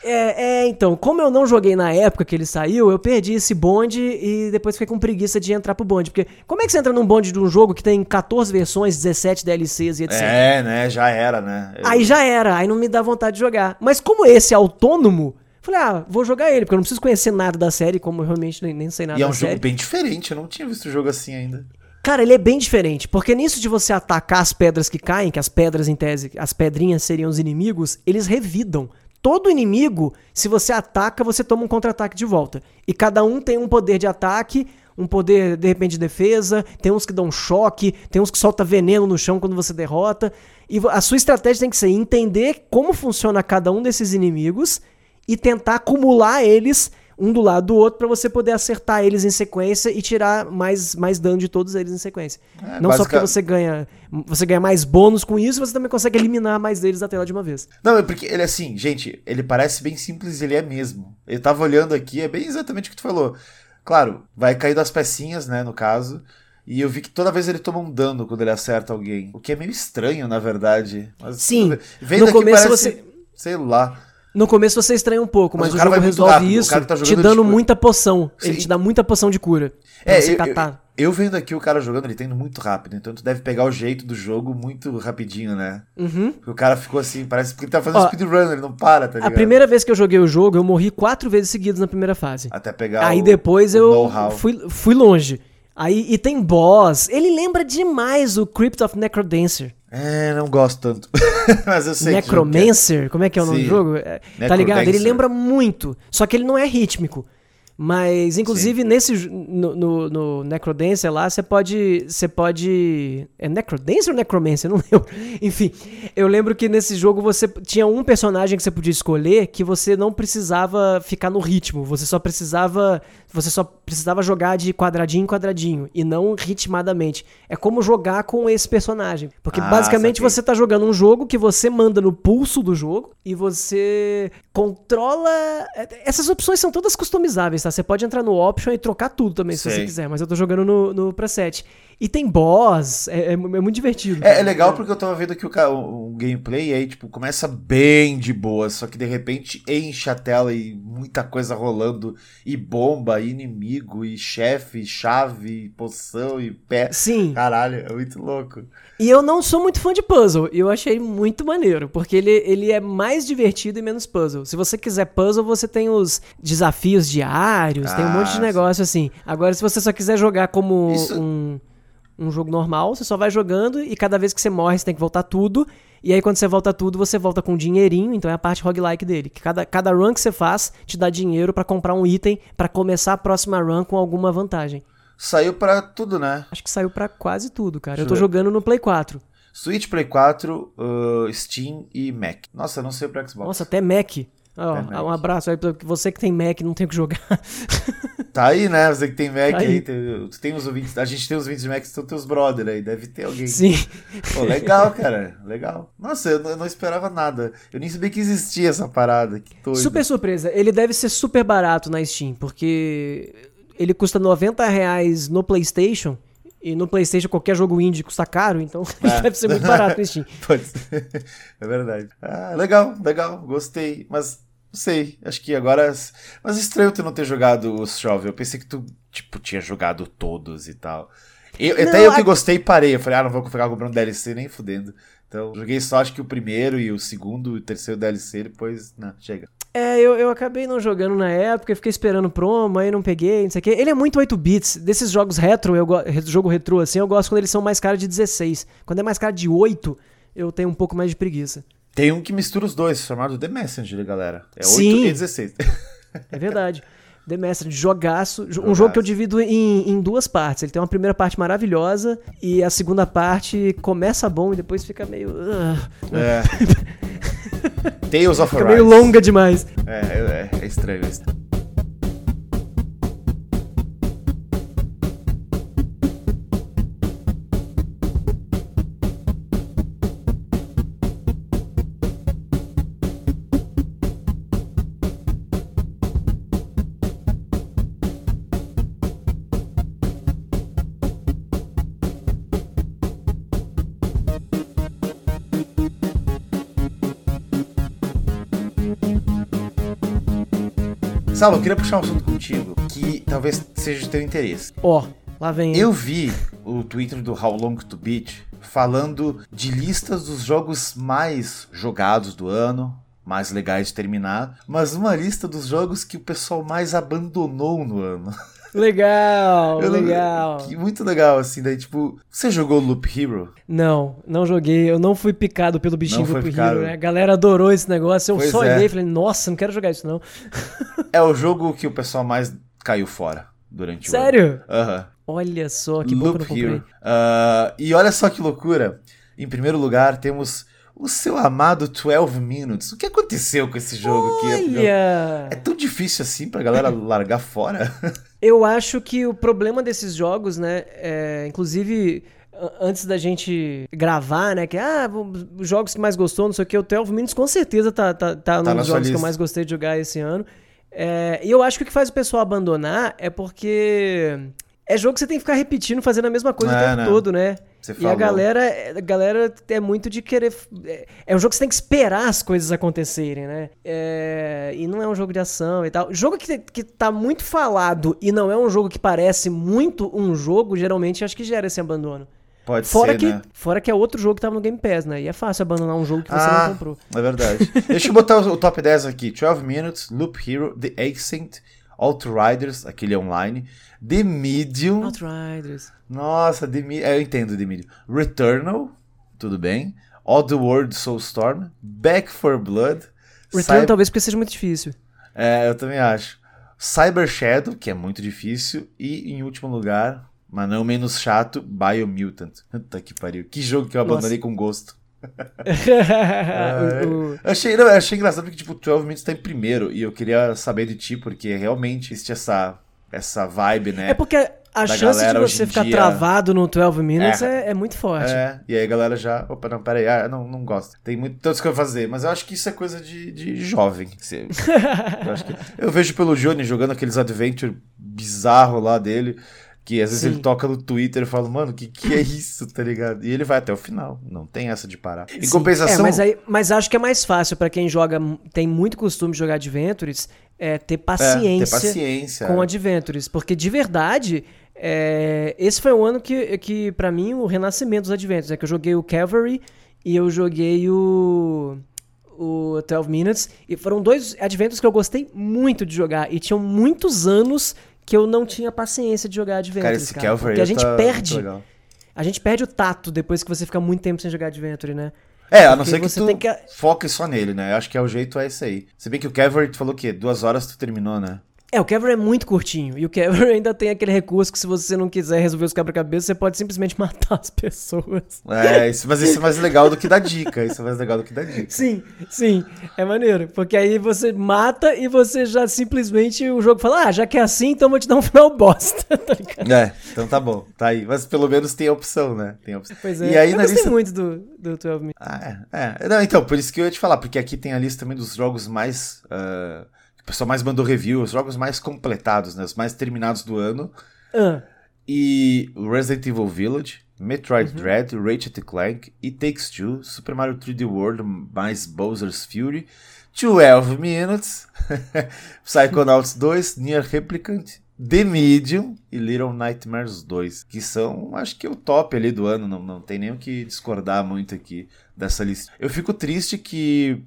É, é, então, como eu não joguei na época que ele saiu, eu perdi esse bonde e depois fiquei com preguiça de entrar pro bonde. Porque como é que você entra num bonde de um jogo que tem 14 versões, 17 DLCs e etc? É, né? Já era, né? Eu- Aí já era, aí não me dá vontade de jogar. Mas como esse é autônomo, falei, ah, vou jogar ele, porque eu não preciso conhecer nada da série, como eu realmente nem, nem sei nada E é da um jogo série. bem diferente, eu não tinha visto um jogo assim ainda. Cara, ele é bem diferente, porque nisso de você atacar as pedras que caem, que as pedras em tese, as pedrinhas seriam os inimigos, eles revidam. Todo inimigo, se você ataca, você toma um contra-ataque de volta. E cada um tem um poder de ataque, um poder de repente de defesa, tem uns que dão choque, tem uns que solta veneno no chão quando você derrota. E a sua estratégia tem que ser entender como funciona cada um desses inimigos e tentar acumular eles um do lado do outro para você poder acertar eles em sequência e tirar mais, mais dano de todos eles em sequência. É, Não só porque você ganha, você ganha mais bônus com isso, você também consegue eliminar mais deles da tela de uma vez. Não, é porque ele assim, gente, ele parece bem simples, ele é mesmo. Eu tava olhando aqui, é bem exatamente o que tu falou. Claro, vai cair das pecinhas, né, no caso. E eu vi que toda vez ele toma um dano quando ele acerta alguém. O que é meio estranho, na verdade. Mas, Sim, no começo parece, você... Sei lá. No começo você estranha um pouco, mas, mas o, o jogo resolve rápido, isso tá te dando muita poção. Sim. Ele te dá muita poção de cura. É, eu, eu, eu, vendo aqui o cara jogando, ele tá indo muito rápido. Então tu deve pegar o jeito do jogo muito rapidinho, né? Uhum. Porque o cara ficou assim, parece que ele tá fazendo speedrun, ele não para, tá ligado? A primeira vez que eu joguei o jogo, eu morri quatro vezes seguidas na primeira fase. Até pegar Aí o, depois eu fui, fui longe. Aí e tem boss. Ele lembra demais o Crypt of Necrodancer. É, não gosto tanto. Mas eu sei Necromancer, que é. como é que é o nome Sim. do jogo? É, tá ligado? Ele lembra muito, só que ele não é rítmico. Mas, inclusive, Sim. nesse. No, no, no Necrodancer lá, você pode. Você pode. É Necrodancer ou Necromancer? Eu não lembro. Enfim, eu lembro que nesse jogo você tinha um personagem que você podia escolher que você não precisava ficar no ritmo. Você só precisava. Você só precisava jogar de quadradinho em quadradinho e não ritmadamente. É como jogar com esse personagem. Porque ah, basicamente saquei. você tá jogando um jogo que você manda no pulso do jogo e você controla. É, essas opções são todas customizáveis, tá? Você pode entrar no option e trocar tudo também, se você quiser, mas eu tô jogando no, no preset. E tem boss, é, é, é muito divertido. É, é, legal porque eu tava vendo aqui o, o, o gameplay aí, tipo, começa bem de boa, só que de repente enche a tela e muita coisa rolando, e bomba, e inimigo, e chefe, chave, poção e pé. Sim. Caralho, é muito louco. E eu não sou muito fã de puzzle, e eu achei muito maneiro, porque ele, ele é mais divertido e menos puzzle. Se você quiser puzzle, você tem os desafios diários, ah, tem um monte de ah, negócio assim. Agora, se você só quiser jogar como Isso... um um jogo normal, você só vai jogando e cada vez que você morre você tem que voltar tudo. E aí quando você volta tudo, você volta com dinheirinho, então é a parte roguelike dele. Que cada, cada run que você faz te dá dinheiro para comprar um item para começar a próxima run com alguma vantagem. Saiu para tudo, né? Acho que saiu para quase tudo, cara. Deixa eu tô ver. jogando no Play 4. Switch, Play 4, uh, Steam e Mac. Nossa, eu não sei pra Xbox. Nossa, até Mac. Oh, um abraço aí pra você que tem Mac não tem o que jogar. Tá aí, né? Você que tem Mac tá aí, aí tem, tem os ouvintes, a gente tem os ouvintes de Mac, são teus brother aí, deve ter alguém. Sim. Pô, legal, cara, legal. Nossa, eu, eu não esperava nada. Eu nem sabia que existia essa parada, que. Super surpresa, ele deve ser super barato na Steam, porque ele custa 90 reais no Playstation, e no PlayStation qualquer jogo indie custa caro, então é. deve ser muito barato no Steam. Pode ser. É verdade. Ah, legal, legal, gostei. Mas não sei, acho que agora. Mas estranho tu não ter jogado o Shovel. Eu pensei que tu, tipo, tinha jogado todos e tal. Eu, não, até eu que a... gostei parei. Eu falei, ah, não vou ficar comprando DLC nem fudendo. Então, joguei só acho que o primeiro e o segundo e o terceiro DLC, depois, não, chega. É, eu, eu acabei não jogando na época, fiquei esperando promo, aí não peguei, não sei o quê. Ele é muito 8 bits. Desses jogos retro, eu jogo retro assim, eu gosto quando eles são mais caros de 16. Quando é mais caro de 8, eu tenho um pouco mais de preguiça. Tem um que mistura os dois, chamado The Messenger, galera. É 8 Sim. e 16. É verdade. The Messenger, jogaço. Um jogo que eu divido em, em duas partes. Ele tem uma primeira parte maravilhosa e a segunda parte começa bom e depois fica meio. É. Tales of Fica meio longa demais. É, é, é estranho isso. Saulo, eu queria puxar um assunto contigo que talvez seja de teu interesse. Ó, oh, lá vem. Eu vi o Twitter do How Long to Beat falando de listas dos jogos mais jogados do ano, mais legais de terminar, mas uma lista dos jogos que o pessoal mais abandonou no ano. Legal, eu, legal. Muito legal, assim. Daí, tipo, você jogou Loop Hero? Não, não joguei. Eu não fui picado pelo bichinho Loop Hero, né? A galera adorou esse negócio. Eu pois só é. olhei e falei, nossa, não quero jogar isso, não. É o jogo que o pessoal mais caiu fora durante Sério? o ano. Sério? Olha só, que Loop bom que Hero. Uh, e olha só que loucura. Em primeiro lugar, temos o seu amado 12 Minutes. O que aconteceu com esse jogo Olha. aqui? É tão difícil assim pra galera largar fora? Eu acho que o problema desses jogos, né, é, inclusive antes da gente gravar, né? Que, ah, os jogos que mais gostou, não sei o que, o 12 Minutes com certeza tá, tá, tá, tá nos jogos lista. que eu mais gostei de jogar esse ano. É, e eu acho que o que faz o pessoal abandonar é porque é jogo que você tem que ficar repetindo, fazendo a mesma coisa é, o tempo né? todo, né? Você e falou. a galera, a galera é muito de querer. É, é um jogo que você tem que esperar as coisas acontecerem, né? É, e não é um jogo de ação e tal. Jogo que, que tá muito falado e não é um jogo que parece muito um jogo, geralmente acho que gera esse abandono. Pode fora ser, que, né? Fora que é outro jogo que tava no Game Pass, né? E é fácil abandonar um jogo que você ah, não comprou. É verdade. Deixa eu botar o, o top 10 aqui: 12 Minutes, Loop Hero, The Ascent, Outriders, aquele online. The Medium. Outriders. Nossa, The Medium. É, eu entendo The Medium. Returnal, tudo bem. All the World Soulstorm. Back for Blood. Return talvez porque seja muito difícil. É, eu também acho. Cyber Shadow, que é muito difícil. E em último lugar, mas não menos chato, Biomutant. Puta que pariu. Que jogo que eu abandonei Nossa. com gosto. eu achei, não, eu achei engraçado porque, tipo, 12 Minutes tá em primeiro e eu queria saber de ti, porque realmente existe essa, essa vibe, né? É porque a chance de você ficar dia... travado no 12 Minutes é, é, é, muito forte. É, e aí a galera já. Opa, não, peraí, ah, não, não gosto. Tem muito tanto que eu fazer, mas eu acho que isso é coisa de, de jovem. eu, acho que... eu vejo pelo Johnny jogando aqueles adventure bizarro lá dele. Que às vezes Sim. ele toca no Twitter e fala, mano, que que é isso, tá ligado? E ele vai até o final. Não tem essa de parar. Em Sim. compensação. É, mas, aí, mas acho que é mais fácil para quem joga, tem muito costume de jogar Adventures, é, ter, paciência é, ter paciência com é. Adventures. Porque de verdade. É, esse foi um ano que, que para mim, o renascimento dos Adventures. É que eu joguei o Cavalry e eu joguei o o 12 Minutes. E foram dois Adventures que eu gostei muito de jogar. E tinham muitos anos que eu não tinha paciência de jogar Adventures, cara. Esse cara porque a gente tá perde. A gente perde o tato depois que você fica muito tempo sem jogar Adventure, né? É, a não ser que você tu que... foque só nele, né? Eu acho que é o jeito é esse aí. Se bem que o Kevin falou que duas horas tu terminou, né? É, o Kevlar é muito curtinho. E o Kevlar ainda tem aquele recurso que se você não quiser resolver os quebra-cabeças, você pode simplesmente matar as pessoas. É, isso, mas isso é mais legal do que dar dica. Isso é mais legal do que dar dica. Sim, sim. É maneiro. Porque aí você mata e você já simplesmente o jogo fala: Ah, já que é assim, então vou te dar um final bosta. tá ligado? É, então tá bom. Tá aí. Mas pelo menos tem a opção, né? Tem a opção. Pois é. E aí, eu na gostei lista... muito do, do 12 Minutes. Ah, é. é. Não, então, por isso que eu ia te falar, porque aqui tem a lista também dos jogos mais. Uh o pessoal mais mandou review, os jogos mais completados, né? Os mais terminados do ano. Uh. E Resident Evil Village, Metroid uhum. Dread, Ratchet Clank, It Takes Two, Super Mario 3D World mais Bowser's Fury, 12 Minutes, Psychonauts 2, Nier Replicant, The Medium e Little Nightmares 2, que são, acho que, o top ali do ano, não, não tem nem o que discordar muito aqui dessa lista. Eu fico triste que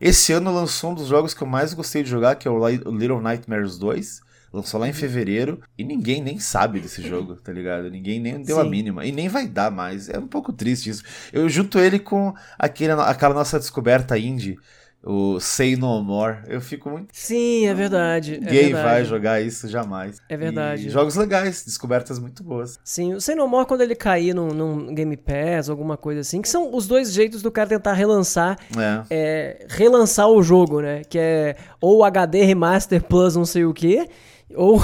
esse ano lançou um dos jogos que eu mais gostei de jogar, que é o Little Nightmares 2. Lançou lá em uhum. fevereiro e ninguém nem sabe desse jogo, tá ligado? Ninguém nem deu Sim. a mínima. E nem vai dar mais. É um pouco triste isso. Eu junto ele com aquele, aquela nossa descoberta indie o Say No More. Eu fico muito. Sim, é verdade. Ninguém é verdade. vai jogar isso jamais. É verdade. E jogos legais, descobertas muito boas. Sim, o Say No More, quando ele cair num, num Game Pass, alguma coisa assim, que são os dois jeitos do cara tentar relançar. É. é relançar o jogo, né? Que é ou HD Remaster Plus não sei o quê. Ou,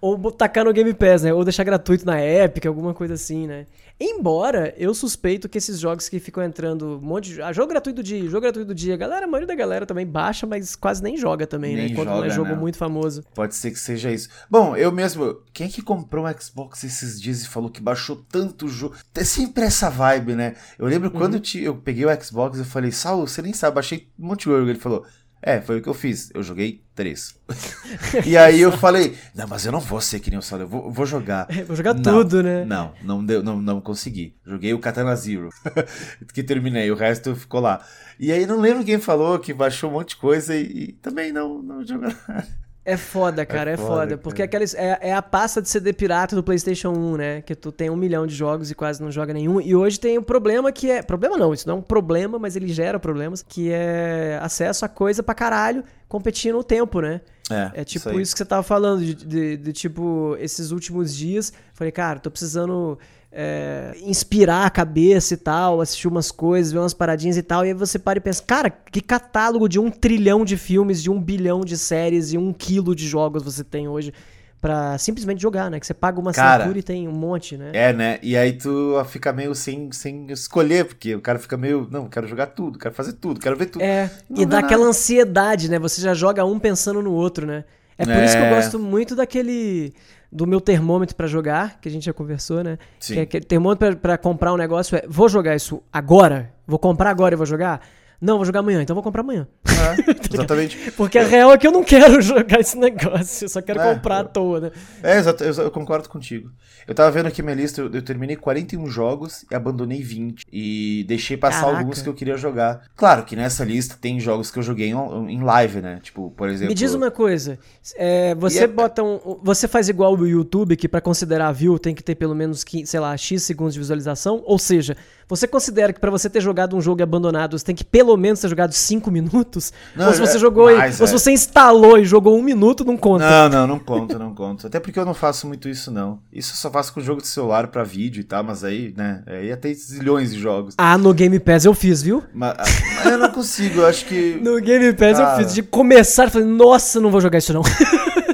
ou tacar no Game Pass, né? Ou deixar gratuito na Epic, alguma coisa assim, né? Embora eu suspeito que esses jogos que ficam entrando um monte de. Ah, jogo gratuito dia, jogo gratuito do dia. Galera, a maioria da galera também baixa, mas quase nem joga também, né? nem né? Quando joga, não é jogo né? muito famoso. Pode ser que seja isso. Bom, eu mesmo. Quem é que comprou um Xbox esses dias e falou que baixou tanto jogo? É sempre essa vibe, né? Eu lembro uhum. quando eu, te, eu peguei o Xbox, eu falei, Saulo, você nem sabe, baixei um monte de jogo. Ele falou. É, foi o que eu fiz. Eu joguei três. e aí eu falei, não, mas eu não vou ser que nem o Saulo, eu vou, vou jogar. É, vou jogar não, tudo, né? Não, não, deu, não, não consegui. Joguei o Katana Zero, que terminei, o resto ficou lá. E aí não lembro quem falou que baixou um monte de coisa e, e também não, não jogou nada. É foda, cara, é, é foda. foda porque aqueles, é, é, a pasta de CD pirata do PlayStation 1, né? Que tu tem um milhão de jogos e quase não joga nenhum. E hoje tem um problema que é. Problema não, isso não é um problema, mas ele gera problemas. Que é acesso a coisa pra caralho competindo no tempo, né? É, é tipo isso, isso, que você tava falando, de, de, de, tipo, esses últimos dias. Falei, cara, tô precisando é, inspirar a cabeça e tal, assistir umas coisas, ver umas paradinhas e tal, e aí você para e pensa, cara, que catálogo de um trilhão de filmes, de um bilhão de séries e um quilo de jogos você tem hoje pra simplesmente jogar, né? Que você paga uma cara, assinatura e tem um monte, né? É, né? E aí tu fica meio sem, sem escolher, porque o cara fica meio, não, quero jogar tudo, quero fazer tudo, quero ver tudo. É, e dá aquela ansiedade, né? Você já joga um pensando no outro, né? É por é. isso que eu é. gosto muito daquele do meu termômetro para jogar, que a gente já conversou, né? Sim. Que é aquele termômetro para comprar um negócio é, vou jogar isso agora? Vou comprar agora e vou jogar? Não, vou jogar amanhã, então vou comprar amanhã. É, exatamente. Porque a real é que eu não quero jogar esse negócio, eu só quero é, comprar à toa, né? É, exato, eu, eu, concordo contigo. Eu tava vendo aqui minha lista, eu, eu, terminei 41 jogos e abandonei 20. E deixei passar Caraca. alguns que eu queria jogar. Claro que nessa lista tem jogos que eu joguei em, em live, né? Tipo, por exemplo. Me diz uma coisa. É, você é... bota um. Você faz igual o YouTube, que para considerar view tem que ter pelo menos, sei lá, X segundos de visualização? Ou seja, você considera que para você ter jogado um jogo abandonado, você tem que pelo menos ter jogado 5 minutos? Não, ou se você é, jogou mais, ou se é. você instalou e jogou um minuto, não conta. Não, não, não conta, não conta. Até porque eu não faço muito isso, não. Isso eu só faço com jogo de celular para vídeo e tal, mas aí, né, aí tem zilhões de jogos. Ah, no Game Pass eu fiz, viu? Mas, mas eu não consigo, eu acho que. No Game Pass Cara... eu fiz. De começar, falei, nossa, não vou jogar isso não.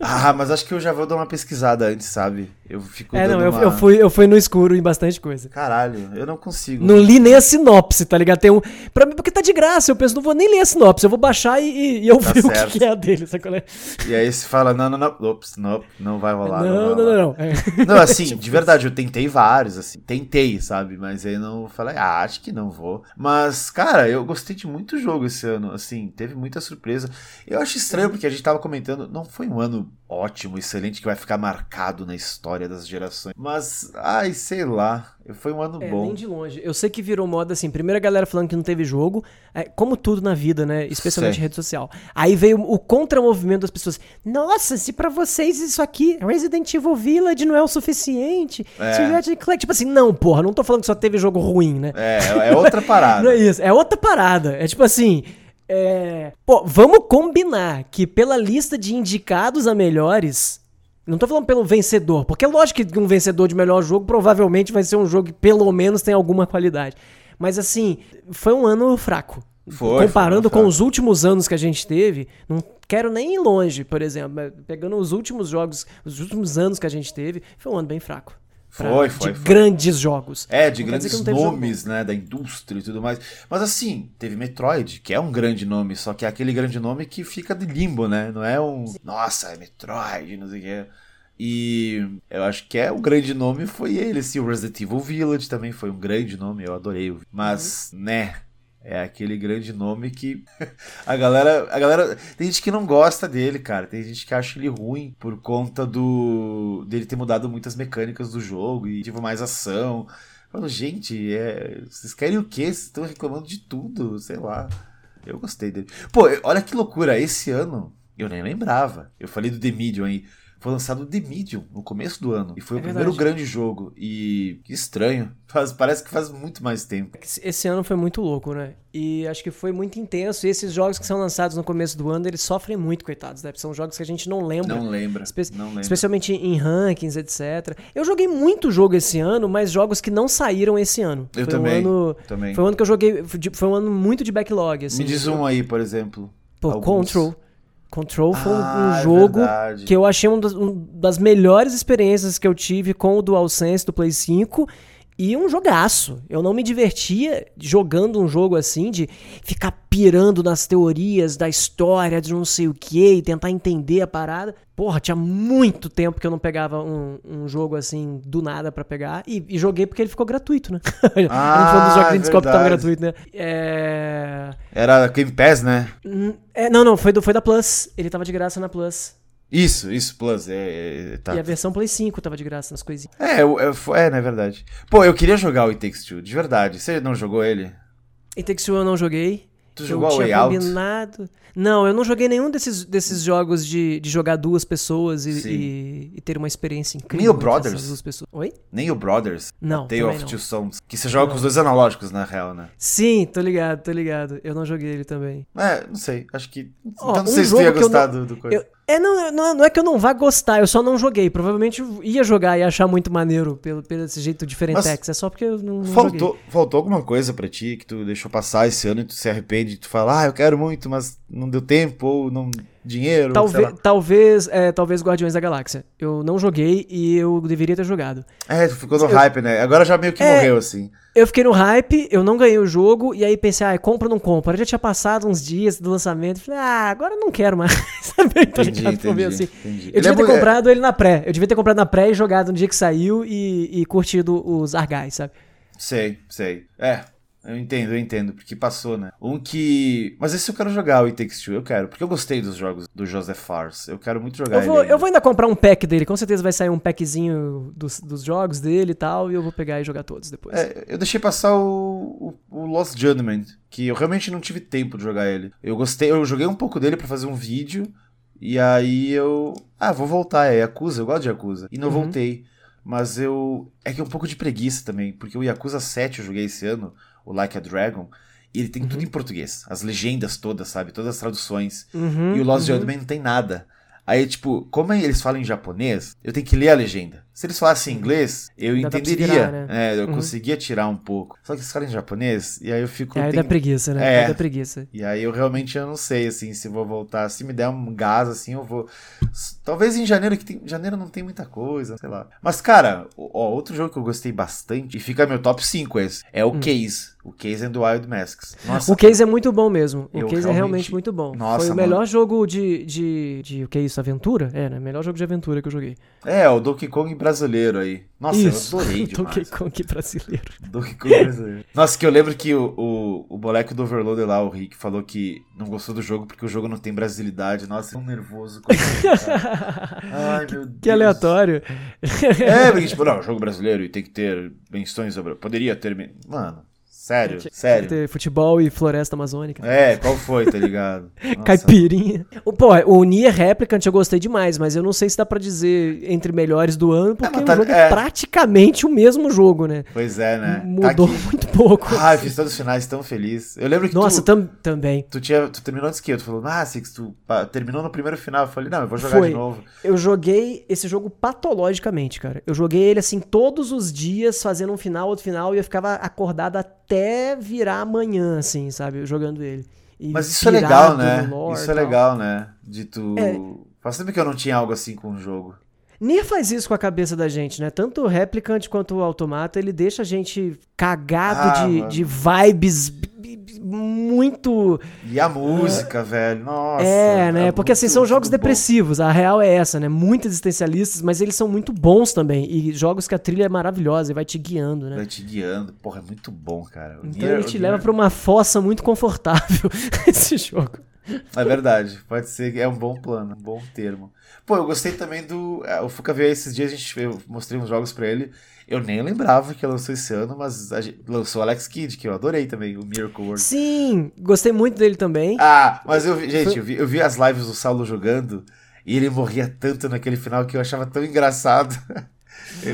ah, mas acho que eu já vou dar uma pesquisada antes, sabe? Eu fico. É, não, eu, uma... eu, fui, eu fui no escuro em bastante coisa. Caralho, eu não consigo. Não li nem a sinopse, tá ligado? Tem um. Pra mim, porque tá de graça, eu penso, não vou nem ler a sinopse, eu vou baixar e, e eu tá ver certo. o que, que, é a dele, sabe é? E aí você fala, não, não, não, ops, não, não vai rolar. Não, não, não, não. Não, é. não assim, tipo de verdade, eu tentei vários, assim, tentei, sabe? Mas aí não falei, ah, acho que não vou. Mas, cara, eu gostei de muito jogo esse ano, assim, teve muita surpresa. Eu acho estranho, porque a gente tava comentando, não foi um ano ótimo, excelente, que vai ficar marcado na história das gerações. Mas, ai, sei lá. Foi um ano é, bom. Nem de longe. Eu sei que virou moda assim. Primeiro a galera falando que não teve jogo. É, como tudo na vida, né? Especialmente em rede social. Aí veio o contramovimento das pessoas. Nossa, se para vocês isso aqui, Resident Evil Village não é o suficiente. É. Tipo assim, não, porra, não tô falando que só teve jogo ruim, né? É, é outra parada. não é isso. É outra parada. É tipo assim. É... Pô, vamos combinar que pela lista de indicados a melhores, não tô falando pelo vencedor, porque é lógico que um vencedor de melhor jogo provavelmente vai ser um jogo que pelo menos tem alguma qualidade. Mas assim, foi um ano fraco. Foi, Comparando foi com os últimos anos que a gente teve, não quero nem ir longe, por exemplo. Pegando os últimos jogos, os últimos anos que a gente teve, foi um ano bem fraco. Foi, foi. De foi. grandes jogos. É, de não grandes nomes, né, da indústria e tudo mais. Mas assim, teve Metroid, que é um grande nome, só que é aquele grande nome que fica de limbo, né? Não é um, nossa, é Metroid, não sei o que. E eu acho que é o grande nome foi ele, assim, o Resident Evil Village também foi um grande nome, eu adorei. Mas, uhum. né, é aquele grande nome que a galera, a galera, tem gente que não gosta dele, cara. Tem gente que acha ele ruim por conta do dele ter mudado muitas mecânicas do jogo e tipo mais ação. Falo, gente, é, vocês querem o quê? Vocês estão reclamando de tudo, sei lá. Eu gostei dele. Pô, olha que loucura, esse ano eu nem lembrava. Eu falei do The Medium aí. Foi lançado The Medium no começo do ano. E foi é o verdade. primeiro grande jogo. E que estranho. Faz, parece que faz muito mais tempo. Esse ano foi muito louco, né? E acho que foi muito intenso. E esses jogos que são lançados no começo do ano, eles sofrem muito, coitados, né? São jogos que a gente não lembra. Não lembra. Espe não lembra. Especialmente em rankings, etc. Eu joguei muito jogo esse ano, mas jogos que não saíram esse ano. Eu foi também, um ano, também. Foi um ano que eu joguei. Foi um ano muito de backlog. Assim, Me diz um aí, por exemplo. Pô, Alguns. Control. Control foi ah, um é jogo é que eu achei uma das, das, melhores experiências que eu tive com o DualSense do Play 5 e um jogaço. Eu não me divertia jogando um jogo assim, de ficar pirando nas teorias da história, de não sei o que, e tentar entender a parada. Porra, tinha muito tempo que eu não pegava um, um jogo assim do nada para pegar. E, e, joguei porque ele ficou gratuito, né? Ah, a gente falou dos jogos que descobre que tava gratuito, né? É... Era Game Pass, né? É, não, não, foi, do, foi da Plus. Ele tava de graça na Plus. Isso, isso, Plus. É, é, tá. E a versão Play 5 tava de graça nas coisinhas. É, é, é, é, na verdade. Pô, eu queria jogar o It Takes Two, de verdade. Você não jogou ele? It Takes Two eu não joguei. Tu eu jogou a tinha Way Out? combinado. Não, eu não joguei nenhum desses, desses jogos de, de jogar duas pessoas e, e- e ter uma experiência incrível. Nem o Brothers? duas pessoas. Oi? Nem o Brothers? Não, Tale of não. Two Sons. Que você joga com os dois analógicos, na real, né? Sim, tô ligado, tô ligado. Eu não joguei ele também. É, não sei. Acho que. Ó, então não um sei se tu ia gostar não- do, do coisa. Eu- é, não, não, não é que eu não vá gostar, eu só não joguei. Provavelmente ia jogar e achar muito maneiro pelo, pelo esse jeito diferentex. É só porque eu não, não joguei. Faltou, faltou alguma coisa pra ti que tu deixou passar esse ano e tu se arrepende? Tu fala, ah, eu quero muito, mas não deu tempo, ou não. dinheiro, Talvez, talvez, é, talvez Guardiões da Galáxia. Eu não joguei e eu deveria ter jogado. É, tu ficou no hype, né? Agora já meio que É. morreu, assim. Eu fiquei no hype, eu não ganhei o jogo, e aí pensei, ah, compra ou não compra? Eu já tinha passado uns dias do lançamento, falei, ah, agora eu não quero mais. Sabe? Entendi, meio entendi, assim. entendi. Eu Ele devia é ter é- comprado ele na pré. Eu devia ter comprado na pré e jogado no dia que saiu e, e curtido os Argais, sabe? Sei, sei. É, eu entendo, eu entendo, porque passou, né? Um que. Mas esse eu quero jogar, o It Takes Two, eu quero, porque eu gostei dos jogos do Joseph Fares. Eu quero muito jogar Eu vou, eu vou ainda comprar um pack dele, com certeza vai sair um packzinho dos, dos jogos dele e tal, e eu vou pegar e jogar todos depois. É, eu deixei passar o, o, o Lost Judgment, que eu realmente não tive tempo de jogar ele. Eu gostei, eu joguei um pouco dele pra fazer um vídeo, e aí eu. Ah, vou voltar, é Yakuza, eu gosto de Yakuza. E não Uhum. voltei. Mas eu. É que é um pouco de preguiça também, porque o Yakuza 7 eu joguei esse ano, o Like a Dragon, e ele tem tudo em português. As legendas todas, sabe? Todas as traduções. Uhum, E o Lost uhum. Judgment não tem nada. Aí, tipo, como eles falam em japonês, eu tenho que ler a legenda. Se eles falassem em inglês, eu Dá entenderia. virar, né? É, eu Uhum. conseguia tirar um pouco. Só que eles falam em japonês, e aí eu fico. É, tem- dá preguiça, né? É. Dá preguiça. E aí eu realmente eu não sei, assim, se vou voltar. Se me der um gás, assim, eu vou. Talvez em janeiro, que tem. Janeiro não tem muita coisa, sei lá. Mas, cara, ó, outro jogo que eu gostei bastante, e fica meu top 5 esse, é o Case. O Case and Wild Masks. Nossa. O case é muito bom mesmo. O case é realmente- realmente muito bom. Nossa, Foi o mano. melhor jogo de, de, de. O que é isso? Aventura? É, né? Melhor jogo de aventura que eu joguei. É, o Donkey Kong brasileiro aí. Nossa, isso. eu adorei demais. Donkey Kong brasileiro. Donkey Kong brasileiro. Nossa, que eu lembro que o, o, o moleque do Overloader lá, o Rick, falou que não gostou do jogo porque o jogo não tem brasilidade. Nossa, tão nervoso. com isso. Ai, meu Deus. Que aleatório. É, porque, tipo, não, jogo brasileiro e tem que ter menções sobre. Poderia ter. Mano, sério, sério. Futebol e floresta amazônica. É, qual foi, tá ligado? Caipirinha. O, pô, o Nier Replicant eu gostei demais, mas eu não sei se dá pra dizer entre melhores do ano, porque mas o tá- jogo é. é praticamente o mesmo jogo, né? Pois é, né? Mudou Tá muito pouco. Ah, eu fiz todos os finais tão feliz. Eu lembro que Nossa, tu, tam- também. tu, tinha, tu terminou antes que eu. Tu falou, ah, Six, tu pá, terminou no primeiro final. Eu falei, não, eu vou jogar Foi. de novo. Eu joguei esse jogo patologicamente, cara. Eu joguei ele assim todos os dias, fazendo um final, outro final, e eu ficava acordado até virar amanhã, assim, sabe? Jogando ele. E Mas isso é legal, né? lore Isso é legal, né? De tu. É. Faz tempo que eu não tinha algo assim com o jogo. Nier faz isso com a cabeça da gente, né? Tanto o Replicant quanto o Automata, ele deixa a gente cagado Ah, de, de vibes muito. E a música, velho. Nossa. é, né? Porque assim, muito- são jogos bom. depressivos. A real é essa, né? Muito existencialistas, mas eles são muito bons também. E jogos que a trilha é maravilhosa e vai te guiando, né? Vai te guiando. Porra, é muito bom, cara. O Então Nier- ele te Nier- leva pra uma fossa muito confortável, esse jogo. É verdade. Pode ser. É um bom plano, um bom termo. Pô, eu gostei também do. é, O Fuca veio esses dias, a gente, eu mostrei uns jogos pra ele. Eu nem lembrava que lançou esse ano, mas gente- lançou Alex Kidd, que eu adorei também, o Miracle World. Sim, gostei muito dele também. Ah, mas eu vi, gente, eu vi, eu vi as lives do Saulo jogando e ele morria tanto naquele final que eu achava tão engraçado.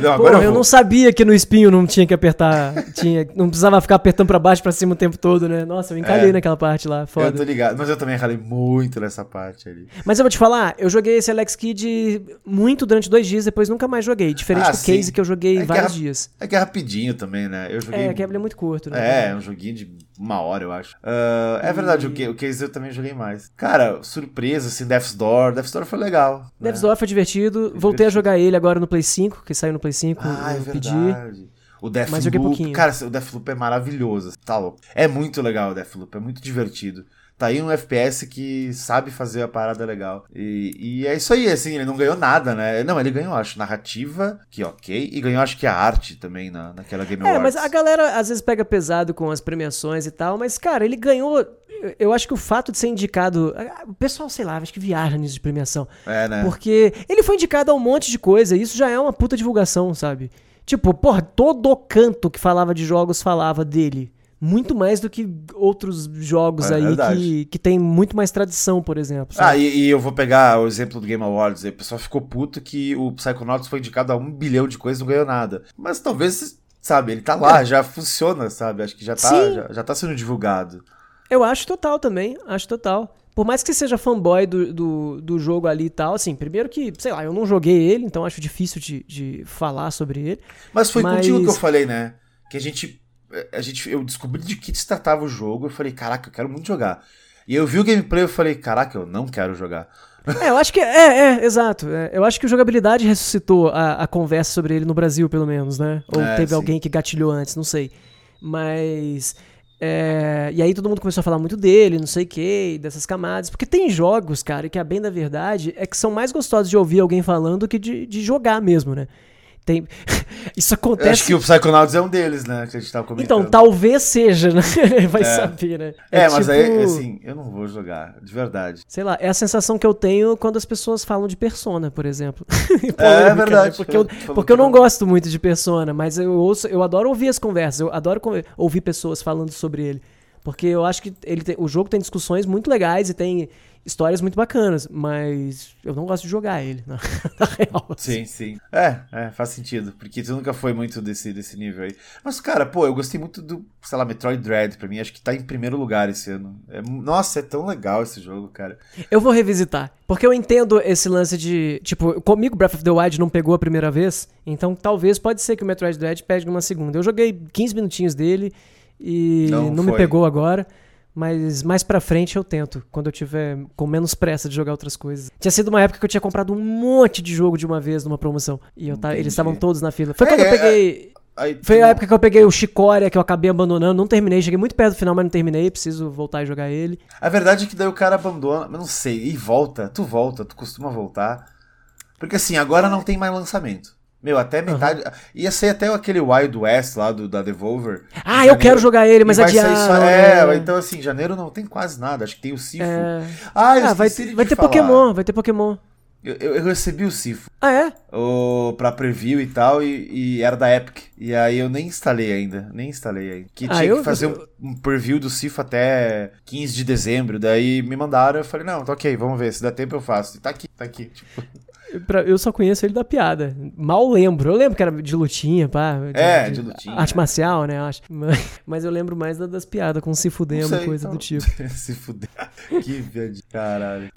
Pô, agora eu, eu não sabia que no espinho não tinha que apertar, tinha, não precisava ficar apertando pra baixo, pra cima o tempo todo, né? Nossa, eu encalhei É. naquela parte lá, Eu foda. tô ligado, mas eu também ralei muito nessa parte ali. Mas eu vou te falar, eu joguei esse Alex Kidd muito durante dois dias, depois nunca mais joguei. Diferente Ah, do sim. Case que eu joguei É que vários é- dias. É que é rapidinho também, né? Eu joguei. É, que ele é muito curto, né? É, um joguinho de uma hora, eu acho. Ah, é verdade, o, que, o Case eu também joguei mais. Cara, surpresa, assim, Death's Door. Death's Door foi legal. né? Death's Door foi divertido. Voltei a jogar ele agora no Play 5, que saiu no Play 5. Ah, é eu pedi. verdade. O Deathloop, cara, o Deathloop é maravilhoso, tá louco. É muito legal o Deathloop, é muito divertido. Tá aí um FPS que sabe fazer a parada legal. E, e é isso aí, assim, ele não ganhou nada, né? Não, ele ganhou, acho, narrativa, que ok, e ganhou, acho que a arte também na, naquela Game É, Awards. mas a galera às vezes pega pesado com as premiações e tal, mas, cara, ele ganhou. eu- Eu acho que o fato de ser indicado. O pessoal, sei lá, acho que viaja nisso de premiação. É, né? Porque ele foi indicado a um monte de coisa, e isso já é uma puta divulgação, sabe? Tipo, porra, todo canto que falava de jogos falava dele. Muito mais do que outros jogos É aí verdade. que, que tem muito mais tradição, por exemplo. sabe? Ah, e, e eu vou pegar o exemplo do Game Awards. aí O pessoal ficou puto que o Psychonauts foi indicado a um bilhão de coisas e não ganhou nada. Mas talvez, sabe, ele tá lá, já funciona, sabe? Acho que já tá, Sim. já, já tá sendo divulgado. Eu acho total também, acho total. Por mais que você seja fanboy do, do, do jogo ali e tal, assim, primeiro que, sei lá, eu não joguei ele, então acho difícil de, de falar sobre ele. Mas foi Mas- contigo que eu falei, né? Que a gente, a gente. Eu descobri de que se tratava o jogo. Eu falei, caraca, eu quero muito jogar. E eu vi o gameplay eu falei, caraca, eu não quero jogar. É, eu acho que. É, é, exato. é, eu acho que o jogabilidade ressuscitou a, a conversa sobre ele no Brasil, pelo menos, né? Ou É, teve sim. alguém que gatilhou antes, não sei. Mas. é, e aí todo mundo começou a falar muito dele, não sei o que, dessas camadas. Porque tem jogos, cara, que a bem da verdade é que são mais gostosos de ouvir alguém falando do que de, de jogar mesmo, né? Tem... Isso Eu acontece. acho que o Psychonauts é um deles, né? Que a gente tava comentando. Então, talvez seja, né? Vai saber, né? É, mas tipo- aí, assim, eu não vou jogar, de verdade. Sei lá, é a sensação que eu tenho quando as pessoas falam de Persona, por exemplo. É, Polêmica, verdade. né? Porque eu, falou porque eu não gosto muito de Persona, mas eu ouço, eu adoro ouvir as conversas, eu adoro ouvir pessoas falando sobre ele. Porque eu acho que ele tem- o jogo tem discussões muito legais e tem histórias muito bacanas, mas eu não gosto de jogar ele, na, na real. assim. Sim, sim. É, é, faz sentido. Porque tu nunca foi muito desse, desse nível aí. Mas, cara, pô, eu gostei muito do, sei lá, Metroid Dread. Pra mim, acho que tá em primeiro lugar esse ano. É, nossa, é tão legal esse jogo, cara. Eu vou revisitar. Porque eu entendo esse lance de. Tipo, comigo Breath of the Wild não pegou a primeira vez. Então talvez pode ser que o Metroid Dread pegue uma segunda. Eu joguei 15 minutinhos dele e Não não, me pegou agora. Mas mais pra frente eu tento, quando eu tiver com menos pressa de jogar outras coisas. Tinha sido uma época que eu tinha comprado um monte de jogo de uma vez numa promoção. E eu Entendi. eles estavam todos na fila. Foi É, quando eu é, peguei. Aí, Foi tu a época que eu peguei o Chicória, que eu acabei abandonando. Não terminei, cheguei muito perto do final, mas não terminei. Preciso voltar e jogar ele. A verdade é que daí o cara abandona, mas não sei, e volta, tu volta, tu costuma voltar. Porque assim, agora não tem mais lançamento. Meu, até metade. Ia ser até aquele Wild West lá do, da Devolver. Ah, Em eu quero jogar ele, mas adiaram. só- É, então assim, janeiro não tem quase nada. Acho que tem o Sifu. É. Ah, eu Ah, vai, de vai te ter falar. Pokémon, vai ter Pokémon. Eu, eu- eu recebi o Sifu Ah, é? o, pra preview e tal, e, e era da Epic. E aí eu nem instalei ainda. Nem instalei ainda. Que Ah, tinha eu- que fazer um, um preview do Sifu até 15 de dezembro. Daí me mandaram, eu falei, não, tá ok, vamos ver. Se der tempo eu faço. E tá aqui, tá aqui. Tipo, Pra- Eu só conheço ele da piada. Mal lembro. Eu lembro que era de lutinha, pá. É, de lutinha, Arte marcial, né? Acho. Mas, mas eu lembro mais da- das piadas com se fudendo sei, coisa então. do tipo. Se fuder. que viagem. Caralho.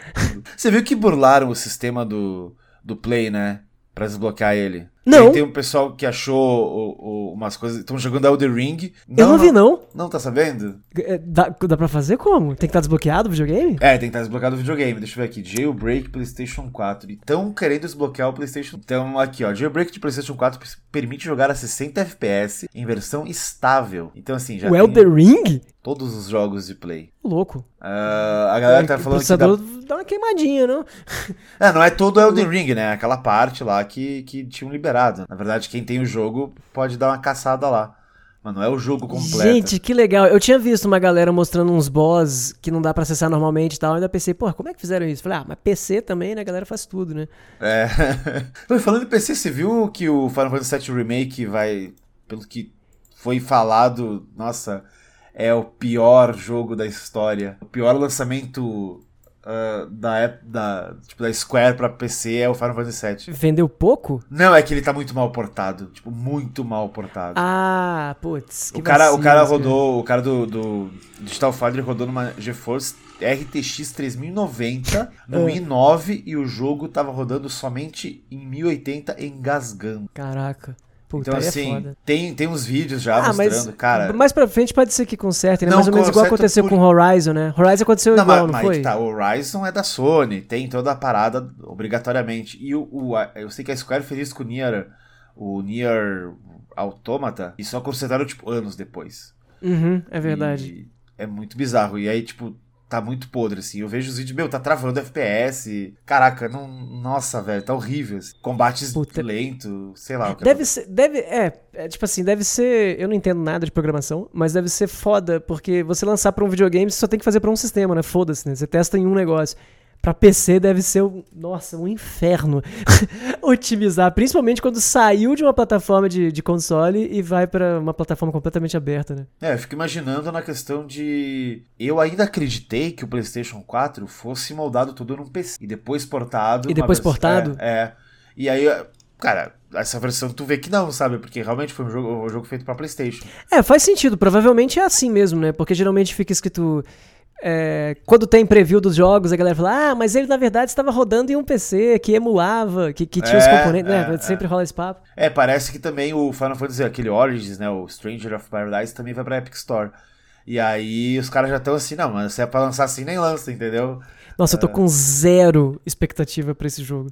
Você viu que burlaram o sistema do, do Play, né? Pra desbloquear ele. Não. Tem, tem um pessoal que achou o- o- umas coisas. Estão jogando Elder Ring. eu não vi, não. Não tá sabendo? É, Dá, dá pra fazer como? Tem que estar desbloqueado o videogame? É, tem que estar desbloqueado o videogame. Deixa eu ver aqui. Jailbreak PlayStation 4. Estão querendo desbloquear o PlayStation. Então, aqui, ó. Jailbreak de PlayStation 4 permite jogar a 60 FPS em versão estável. Então, assim, já o tem Elder Ring? todos os jogos de Play. Louco. Ah, a galera tá o falando que dá dá uma queimadinha, não? É, não é todo Elden Ring, né? Aquela parte lá que, que tinham liberado. Na verdade, quem tem o jogo pode dar uma caçada lá. Mas não é o jogo completo. Gente, que legal. Eu tinha visto uma galera mostrando uns boss que não dá pra acessar normalmente e tal. Eu ainda pensei, pô, como é que fizeram isso? Falei, ah, mas PC também, né? A galera faz tudo, né? É. Pô, falando em PC, você viu que o Final Fantasy VII Remake vai, pelo que foi falado, nossa, é o pior jogo da história. O pior lançamento ah, da, da, tipo, da Square pra PC é o Final Fantasy VII. Vendeu pouco? Não, é que ele tá muito mal portado. Tipo, muito mal portado. Ah, putz. O cara, o cara cara. rodou, o cara do, do Digital Foundry rodou numa GeForce RTX 3090 no Ah. i9 e o jogo tava rodando somente em 1080 engasgando. Caraca. Puta, Então é assim, foda. tem, tem uns vídeos já Ah, mostrando, mas cara. mais pra frente pode ser que consertem, né? Não Mais ou menos igual aconteceu por- com Horizon, né? Horizon aconteceu Não, igual, mas, não mas foi? tá, o Horizon é da Sony, tem toda a parada obrigatoriamente. E o, o- a- eu sei que a Square fez isso com o Nier, o Nier Automata, e só consertaram, tipo, anos depois. Uhum, é verdade. E é muito bizarro. E aí, tipo, tá muito podre, assim. Eu vejo os vídeos, meu, tá travando FPS. Caraca, não. Nossa, velho, tá horrível. assim. Combates Puta. lento, sei lá. Deve ser, deve, é, é, tipo assim, deve ser, eu não entendo nada de programação, mas deve ser foda, porque você lançar pra um videogame, você só tem que fazer pra um sistema, né? Foda-se, né? Você testa em um negócio. Pra PC deve ser, um, nossa, um inferno otimizar, principalmente quando saiu de uma plataforma de, de console e vai pra uma plataforma completamente aberta, né? É, eu fico imaginando na questão de. Eu ainda acreditei que o PlayStation 4 fosse moldado tudo num PC e depois portado. E depois portado? É, é. E aí, cara, essa versão tu vê que não, sabe? Porque realmente foi um jogo, um jogo feito pra PlayStation. É, faz sentido. Provavelmente é assim mesmo, né? Porque geralmente fica escrito. É, quando tem preview dos jogos, a galera fala, ah, mas ele na verdade estava rodando em um PC que emulava, que, que tinha É, os componentes, é, né? Sempre rola esse papo. É, parece que também o Final Fantasy, aquele Origins, né? O Stranger of Paradise também vai pra Epic Store. E aí os caras já estão assim, não, mas se é pra lançar assim, nem lança, entendeu? Nossa, eu tô com zero expectativa pra esse jogo.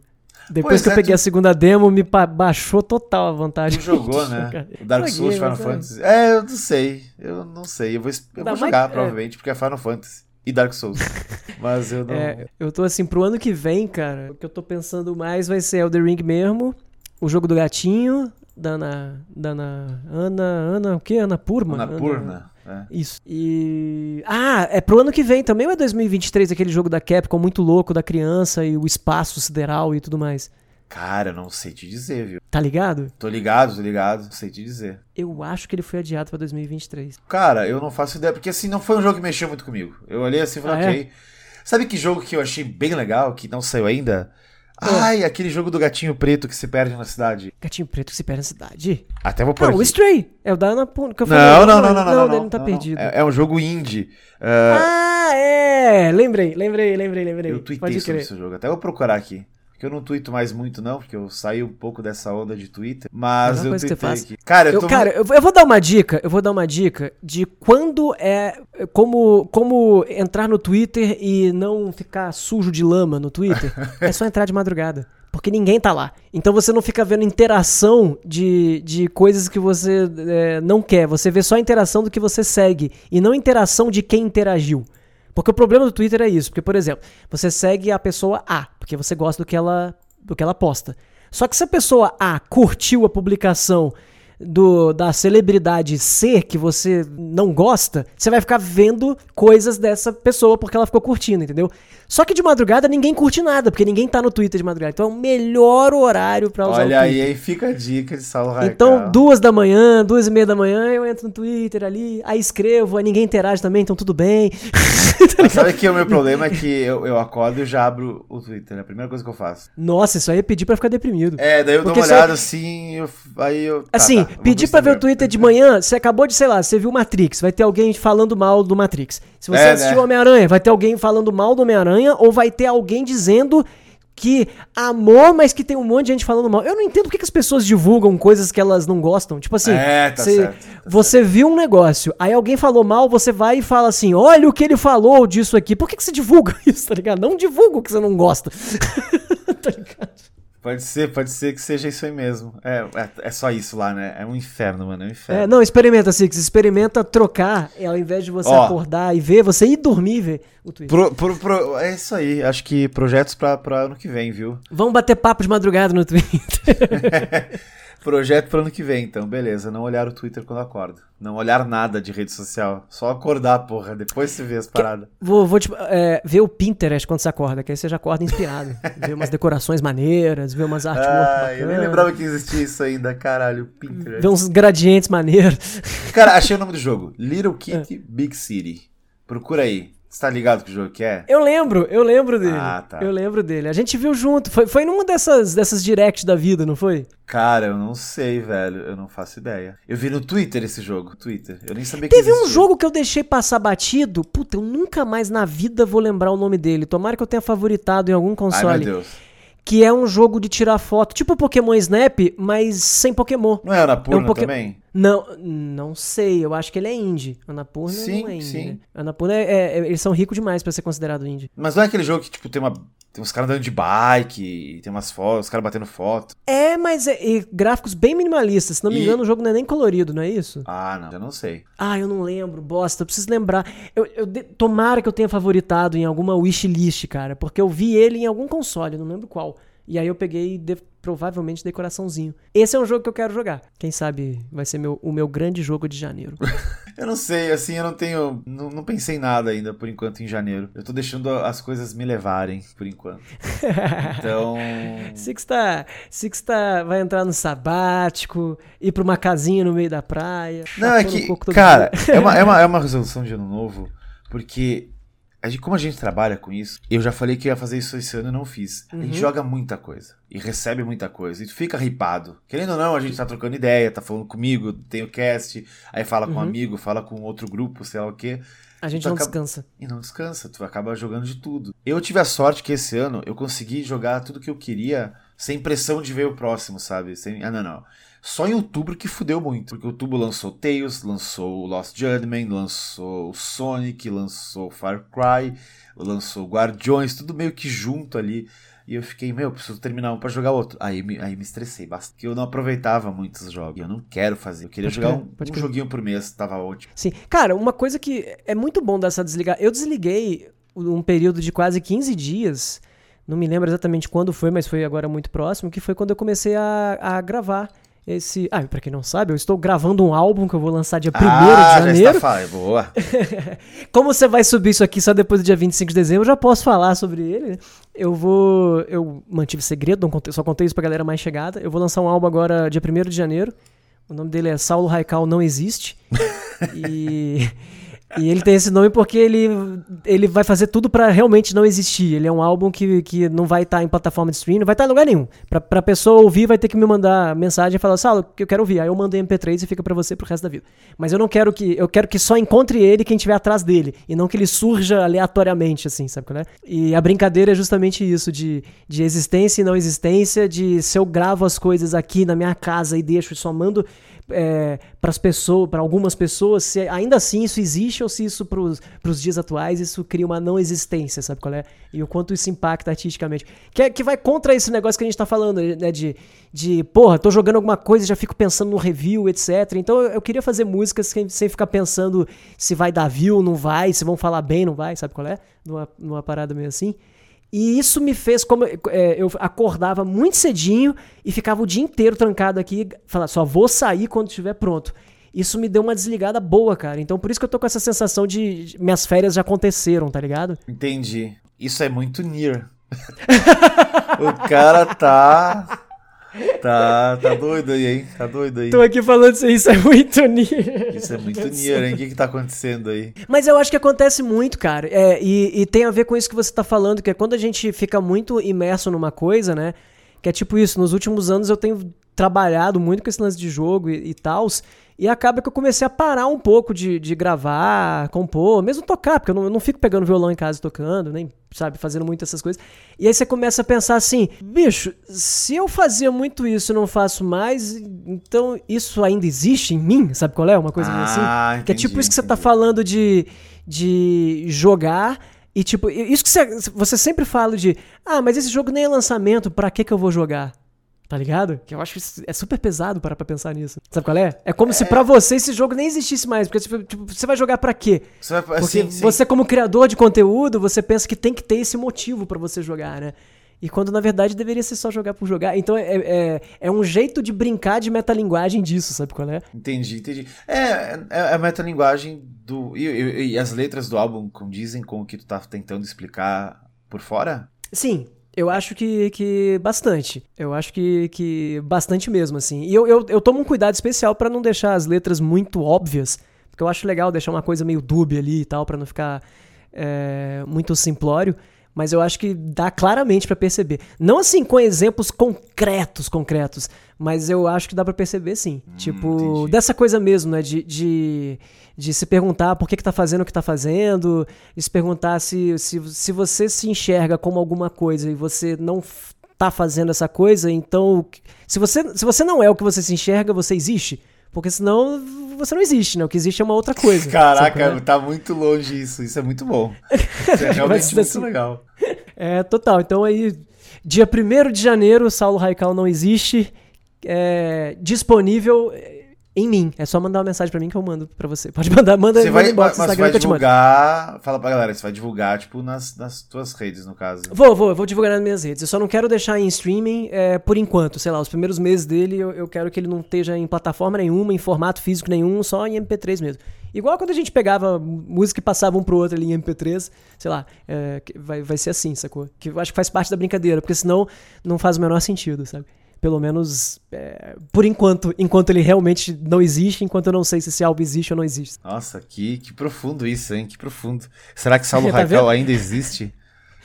Depois Pois que eu é, peguei tu- a segunda demo, me baixou total a vontade. Tu jogou, né? O Dark Souls, Final é. Fantasy. É, eu não sei. Eu não sei. Eu vou, eu vou mais- jogar, é. provavelmente, porque é Final Fantasy. E Dark Souls. Mas eu não. É, eu tô assim, pro ano que vem, cara, o que eu tô pensando mais vai ser Elden Ring mesmo, o jogo do gatinho, da Ana. Da Ana. Ana. Ana o quê? Ana Purma? Annapurna. É. Isso. E. Ah, é pro ano que vem também ou é 2023 aquele jogo da Capcom muito louco da criança e o espaço sideral e tudo mais? Cara, não sei te dizer, viu? Tá ligado? Tô ligado, tô ligado, não sei te dizer. Eu acho que ele foi adiado pra 2023. Cara, eu não faço ideia, porque assim, não foi um jogo que mexeu muito comigo. Eu olhei assim e falei, Ah, é? ok. Sabe que jogo que eu achei bem legal, que não saiu ainda? Ah. Ai, aquele jogo do gatinho preto que se perde na cidade. Gatinho preto que se perde na cidade. Até vou pôr Ah, o aqui. Stray. É o da Ana Purma. que eu Não, falei. não, não, não, não, não, ele não tá perdido. É, é um jogo indie. Ah, é! Lembrei, lembrei, lembrei, lembrei. eu tuitei sobre esse jogo. Até vou procurar aqui. Porque eu não tuito mais muito, não, porque eu saí um pouco dessa onda de Twitter. Mas eu que tuitei aqui. Cara, eu Eu, tô. cara, eu, eu vou dar uma dica, eu vou dar uma dica de quando é como como entrar no Twitter e não ficar sujo de lama no Twitter. é só entrar de madrugada, porque ninguém tá lá. Então você não fica vendo interação de, de coisas que você é, não quer. Você vê só a interação do que você segue e não interação de quem interagiu. Porque o problema do Twitter é isso. Porque, por exemplo, você segue a pessoa A, porque você gosta do que ela, do que ela posta. Só que se a pessoa A curtiu a publicação do, da celebridade C que você não gosta, você vai ficar vendo coisas dessa pessoa porque ela ficou curtindo, entendeu? Só que de madrugada ninguém curte nada, porque ninguém tá no Twitter de madrugada. Então é o melhor horário pra usar Olha o aí, Twitter. aí fica a dica de Saulo Radical. Então, duas da manhã, duas e meia da manhã, eu entro no Twitter ali, aí escrevo, aí ninguém interage também, então tudo bem. Tá sabe que o meu problema é que eu, eu acordo e já abro o Twitter. É a primeira coisa que eu faço. Nossa, isso aí é pedir pra ficar deprimido. É, daí eu dou Porque uma se olhada assim, eu- aí eu. tá, Assim, tá, pedir pra ver o Instagram. Twitter de manhã, você acabou de, sei lá, você viu Matrix, vai ter alguém falando mal do Matrix. Se você É, assistiu né? Homem-Aranha, vai ter alguém falando mal do Homem-Aranha, ou vai ter alguém dizendo que amor, mas que tem um monte de gente falando mal. Eu não entendo por que as pessoas divulgam coisas que elas não gostam. Tipo assim, É, tá você, certo, tá você viu um negócio, aí alguém falou mal, você vai e fala assim: olha o que ele falou disso aqui. Por que, que você divulga isso, tá ligado? Não divulga o que você não gosta. tá ligado? Pode ser, pode ser que seja isso aí mesmo. É, é, é só isso lá, né? É um inferno, mano. É um inferno. É, não, experimenta, Six. Experimenta trocar, é, ao invés de você Ó. acordar e ver, você ir dormir e ver o Twitter. Pro- pro- pro- é isso aí. Acho que projetos pra, pra ano que vem, viu? Vamos bater papo de madrugada no Twitter. Projeto pro ano que vem, então, beleza. Não olhar o Twitter quando acordo. Não olhar nada de rede social. Só acordar, porra. Depois você vê as paradas. vou vou tipo, é, ver o Pinterest quando você acorda, que aí você já acorda inspirado. ver umas decorações maneiras, ver umas artwork Ah, eu nem lembrava que existia isso ainda, caralho. Pinterest. ver uns gradientes maneiros. Cara, achei o nome do jogo. Little Kitty É. Big City. Procura aí. Você tá ligado que jogo que é? Eu lembro, eu lembro dele. Ah, tá. Eu lembro dele. A gente viu junto. Foi, foi numa dessas, dessas directs da vida, não foi? Cara, eu não sei, velho. Eu não faço ideia. Eu vi no Twitter esse jogo. Twitter. Eu nem sabia que Teve um jogo que eu deixei passar batido. Puta, eu nunca mais na vida vou lembrar o nome dele. Tomara que eu tenha favoritado em algum Ai, console. meu Deus. Que é um jogo de tirar foto, tipo Pokémon Snap, mas sem Pokémon. Não é Anapurna É um Poké- também? Não, não sei, eu acho que ele é indie. Anapurna Sim, não é indie. sim. né? Anapurna é, é- eles são ricos demais pra ser considerado indie. Mas não é aquele jogo que, tipo, tem uma. Tem uns caras andando de bike, tem umas fotos, os caras batendo foto. É, mas é, gráficos bem minimalistas. Se não me E- engano, o jogo não é nem colorido, não é isso? Ah, não, eu não sei. Ah, eu não lembro, bosta, eu preciso lembrar. Eu, eu de- tomara que eu tenha favoritado em alguma wishlist, cara, porque eu vi ele em algum console, não lembro qual. E aí eu peguei de, provavelmente decoraçãozinho. Esse é um jogo que eu quero jogar. Quem sabe vai ser meu, o meu grande jogo de janeiro. eu não sei, assim, eu não tenho. Não, não pensei em nada ainda por enquanto em janeiro. Eu tô deixando as coisas me levarem por enquanto. Então. Six tá, Six tá, vai entrar no sabático, ir pra uma casinha no meio da praia. Não, é que. Um cara, é uma, é, uma, é uma resolução de ano novo, porque gente, como a gente trabalha com isso, eu já falei que ia fazer isso esse ano e não fiz. Uhum. A gente uhum. joga muita coisa e recebe muita coisa e tu fica ripado. Querendo ou não, a gente tá trocando ideia, tá falando comigo, tem o cast, aí fala uhum. com um uhum. amigo, fala com outro grupo, sei lá o quê. A gente não acaba... descansa. E não descansa, tu acaba jogando de tudo. Eu tive a sorte que esse ano eu consegui jogar tudo que eu queria sem pressão de ver o próximo, sabe? Sem... Ah, não, não. Só em outubro que fudeu muito. Porque outubro lançou Tales, lançou Lost Judgment, lançou Sonic, lançou Far Cry, lançou Guardiões, tudo meio que junto ali. E eu fiquei, meu, preciso terminar um pra jogar outro. Aí, aí me estressei bastante. Porque eu não aproveitava muitos jogos. Eu não quero fazer. Eu queria pode jogar um, um joguinho por mês, tava ótimo. Sim. Cara, uma coisa que é muito bom dessa desligar. Eu desliguei um período de quase 15 dias. Não me lembro exatamente quando foi, mas foi agora muito próximo, que foi quando eu comecei a, a gravar esse. Ah, pra quem não sabe, eu estou gravando um álbum que eu vou lançar dia 1 ah, de janeiro. Já está boa. Como você vai subir isso aqui só depois do dia 25 de dezembro, eu já posso falar sobre ele. Né? Eu vou. Eu mantive segredo, não contei, só contei isso pra galera mais chegada. Eu vou lançar um álbum agora dia 1 de janeiro. O nome dele é Saulo Raical Não Existe. e. E ele tem esse nome porque ele, ele vai fazer tudo para realmente não existir. Ele é um álbum que, que não vai estar tá em plataforma de streaming, não vai estar tá em lugar nenhum. Pra, pra pessoa ouvir, vai ter que me mandar mensagem e falar, Saulo, que eu quero ouvir. Aí eu mando em MP3 e fica para você pro resto da vida. Mas eu não quero que. Eu quero que só encontre ele quem estiver atrás dele. E não que ele surja aleatoriamente, assim, sabe qual é? E a brincadeira é justamente isso, de, de existência e não existência, de se eu gravo as coisas aqui na minha casa e deixo só mando é, para as pessoas, para algumas pessoas, se ainda assim isso existe ou se isso para os dias atuais isso cria uma não existência, sabe qual é? E o quanto isso impacta artisticamente. Que, é, que vai contra esse negócio que a gente está falando, né? De, de, porra, tô jogando alguma coisa e já fico pensando no review, etc. Então eu, eu queria fazer músicas sem, sem, ficar pensando se vai dar view, não vai, se vão falar bem, não vai, sabe qual é? Numa, numa parada meio assim. E isso me fez como é, eu acordava muito cedinho e ficava o dia inteiro trancado aqui, falar só vou sair quando estiver pronto. Isso me deu uma desligada boa, cara. Então por isso que eu tô com essa sensação de minhas férias já aconteceram, tá ligado? Entendi. Isso é muito near. o cara tá Tá, tá doido aí, hein? Tá doido aí. Tô aqui falando isso, isso é muito Nier. Isso é muito Nier, hein? O que que tá acontecendo aí? Mas eu acho que acontece muito, cara. É, e, e tem a ver com isso que você tá falando, que é quando a gente fica muito imerso numa coisa, né? Que é tipo isso, nos últimos anos eu tenho trabalhado muito com esse lance de jogo e, e tals. E acaba que eu comecei a parar um pouco de, de gravar, compor, mesmo tocar, porque eu não, eu não fico pegando violão em casa tocando, nem, sabe, fazendo muito essas coisas. E aí você começa a pensar assim, bicho, se eu fazia muito isso e não faço mais, então isso ainda existe em mim? Sabe qual é? Uma coisa ah, assim? Entendi, que é tipo isso que entendi. você tá falando de, de jogar. E tipo, isso que você, você sempre fala de, ah, mas esse jogo nem é lançamento, pra que que eu vou jogar? Tá ligado? Que eu acho que é super pesado parar pra pensar nisso. Sabe qual é? É como é... se para você esse jogo nem existisse mais. Porque tipo, tipo, você vai jogar para quê? Você vai... Porque sim, sim. você, como criador de conteúdo, você pensa que tem que ter esse motivo para você jogar, né? E quando na verdade deveria ser só jogar por jogar. Então é, é, é um jeito de brincar de metalinguagem disso, sabe qual é? Entendi, entendi. É, é, é a metalinguagem do. E, e, e as letras do álbum condizem com o que tu tá tentando explicar por fora? Sim, eu acho que, que bastante. Eu acho que, que bastante mesmo, assim. E eu, eu, eu tomo um cuidado especial para não deixar as letras muito óbvias, porque eu acho legal deixar uma coisa meio dúbia ali e tal, para não ficar é, muito simplório mas eu acho que dá claramente para perceber. Não assim com exemplos concretos, concretos, mas eu acho que dá para perceber sim. Hum, tipo, entendi. dessa coisa mesmo, né? De, de, de, se perguntar por que, que tá fazendo o que tá fazendo, de se perguntar se, se, se você se enxerga como alguma coisa e você não tá fazendo essa coisa, então. Se você, se você não é o que você se enxerga, você existe. Porque senão você não existe, né? O que existe é uma outra coisa. Caraca, tá muito longe isso. Isso é muito bom. Isso é realmente muito assim, legal. É, total. Então aí, dia 1 de janeiro, Saulo Raical não existe. É, disponível em mim. É só mandar uma mensagem pra mim que eu mando pra você. Pode mandar, manda, Você manda vai, inbox mas você vai divulgar. Fala pra galera, você vai divulgar, tipo, nas, nas tuas redes, no caso. Vou, vou, eu vou divulgar nas minhas redes. Eu só não quero deixar em streaming é, por enquanto. Sei lá, os primeiros meses dele eu, eu quero que ele não esteja em plataforma nenhuma, em formato físico nenhum, só em MP3 mesmo. Igual quando a gente pegava música e passava um pro outro ali em MP3, sei lá, é, vai, vai ser assim, sacou? Que eu acho que faz parte da brincadeira, porque senão não faz o menor sentido, sabe? Pelo menos é, por enquanto, enquanto ele realmente não existe, enquanto eu não sei se esse álbum existe ou não existe. Nossa, que, que profundo isso, hein? Que profundo. Será que Saulo Tá Raquel ainda existe?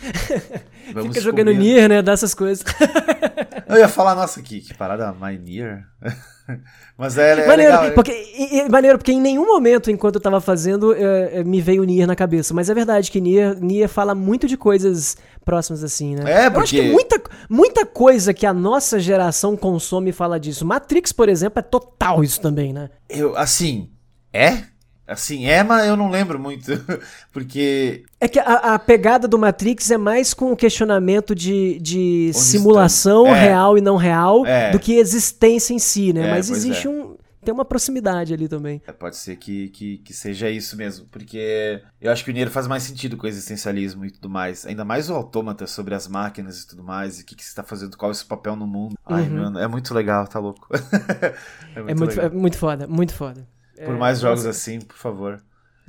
Vamos Fica jogando descobrir. Nier, né? Dessas coisas. Eu ia falar, nossa, que, que parada My Nier. Mas é, é maneiro, legal. porque, e- e- maneiro, porque em nenhum momento, enquanto eu tava fazendo, é, é, me veio Nier na cabeça. Mas é verdade que Nier, Nier fala muito de coisas próximas assim, né? É, Eu acho que porque- muita, muita coisa que a nossa geração consome fala disso. Matrix, por exemplo, é total isso também, né? Eu, assim, é? Assim, é, mas eu não lembro muito. Porque. É que a, a pegada do Matrix é mais com o questionamento de, de Onde simulação está- é. real e não real É. do que existência em si, né? É, Mas existe é. um. Tem uma proximidade ali também. é, Pode ser que, que, que seja isso mesmo. Porque eu acho que o Nier faz mais sentido com o existencialismo e tudo mais. Ainda mais o autômata sobre as máquinas e tudo mais. E o que, que você tá fazendo, qual é o seu papel no mundo. Ai, Uhum. mano, é muito legal, tá louco. é É muito, legal. é muito foda, muito foda. Por É, mais jogos nossa. assim, por favor.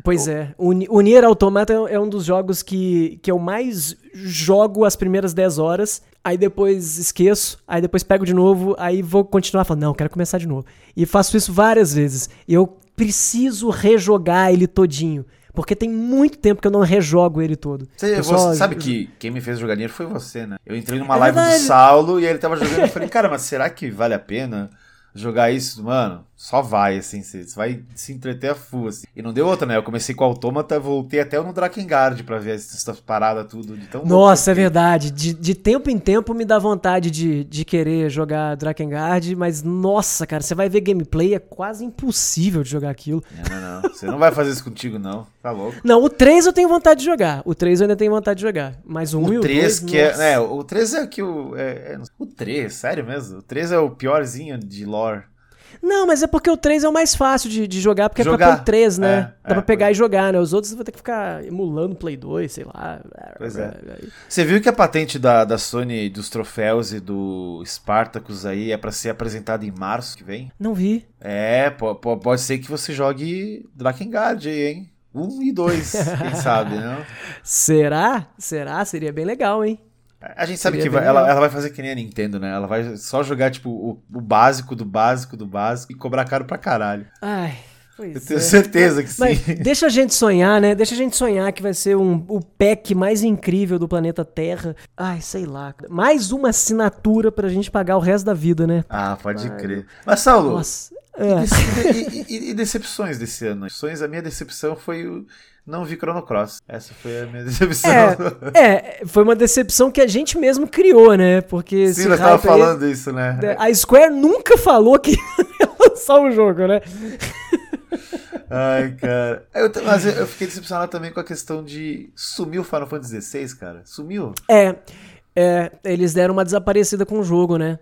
Pois é. O, Ni- o Nier Automata é, é um dos jogos que, que eu mais jogo as primeiras 10 horas, aí depois esqueço, aí depois pego de novo, aí vou continuar falando, não, quero começar de novo. E faço isso várias vezes. Eu preciso rejogar ele todinho. Porque tem muito tempo que eu não rejogo ele todo. Você, você sabe que quem me fez jogar Nier foi você, né? Eu entrei numa É live verdade. do Saulo e ele tava jogando e eu falei, cara, mas será que vale a pena jogar isso? Mano, só vai, assim, você vai se entreter a full, assim. E não deu outra, né? Eu comecei com o Autômata, voltei até no Drakengard pra ver essas paradas tudo. De tão Nossa, é que- verdade. De, de tempo em tempo me dá vontade de, de querer jogar Drakengard, mas nossa, cara, você vai ver gameplay, é quase impossível de jogar aquilo. Não, não, não. Você não vai fazer isso contigo, não. Tá louco. Não, o 3 eu tenho vontade de jogar. O 3 eu ainda tenho vontade de jogar. Mas o 1 e O o 3, 2, que é. nossa. É, o 3 é que o. É, é- o 3, sério mesmo? O 3 é o piorzinho de lore. Não, mas é porque o 3 é o mais fácil de, de jogar, porque é Jogar. pra Play 3, né? É, Dá é, pra pegar e jogar, né? Os outros vai ter que ficar emulando Play 2, sei lá. Pois é. Você viu que a patente da, da Sony dos troféus e do Spartacus aí é pra ser apresentada em março que vem? Não vi. É, po- po- pode ser que você jogue Drakengard aí, hein? Um e dois, quem sabe, não? Será? Será? Seria bem legal, hein? A gente sabe Seria que vai- ela, ela vai fazer que nem a Nintendo, né? Ela vai só jogar, tipo, o, o básico do básico do básico e cobrar caro pra caralho. Ai, pois Eu tenho é. certeza que sim. Mas deixa a gente sonhar, né? Deixa a gente sonhar que vai ser um, o pack mais incrível do planeta Terra. Ai, sei lá. Mais uma assinatura pra gente pagar o resto da vida, né? Ah, pode crer. Mas, Saulo, Nossa. E, dece- e- e- decepções desse ano? Decepções, a minha decepção foi o. Não vi Chrono Cross. Essa foi a minha decepção. É, é, foi uma decepção que a gente mesmo criou, né? Porque Sim, nós tava hype aí- falando isso, né? a Square nunca falou que ia lançar o jogo, né? Ai, cara. Eu, mas eu, eu fiquei decepcionado também com a questão de. Sumiu o Final Fantasy XVI, cara? Sumiu? É, é, eles deram uma desaparecida com o jogo, né?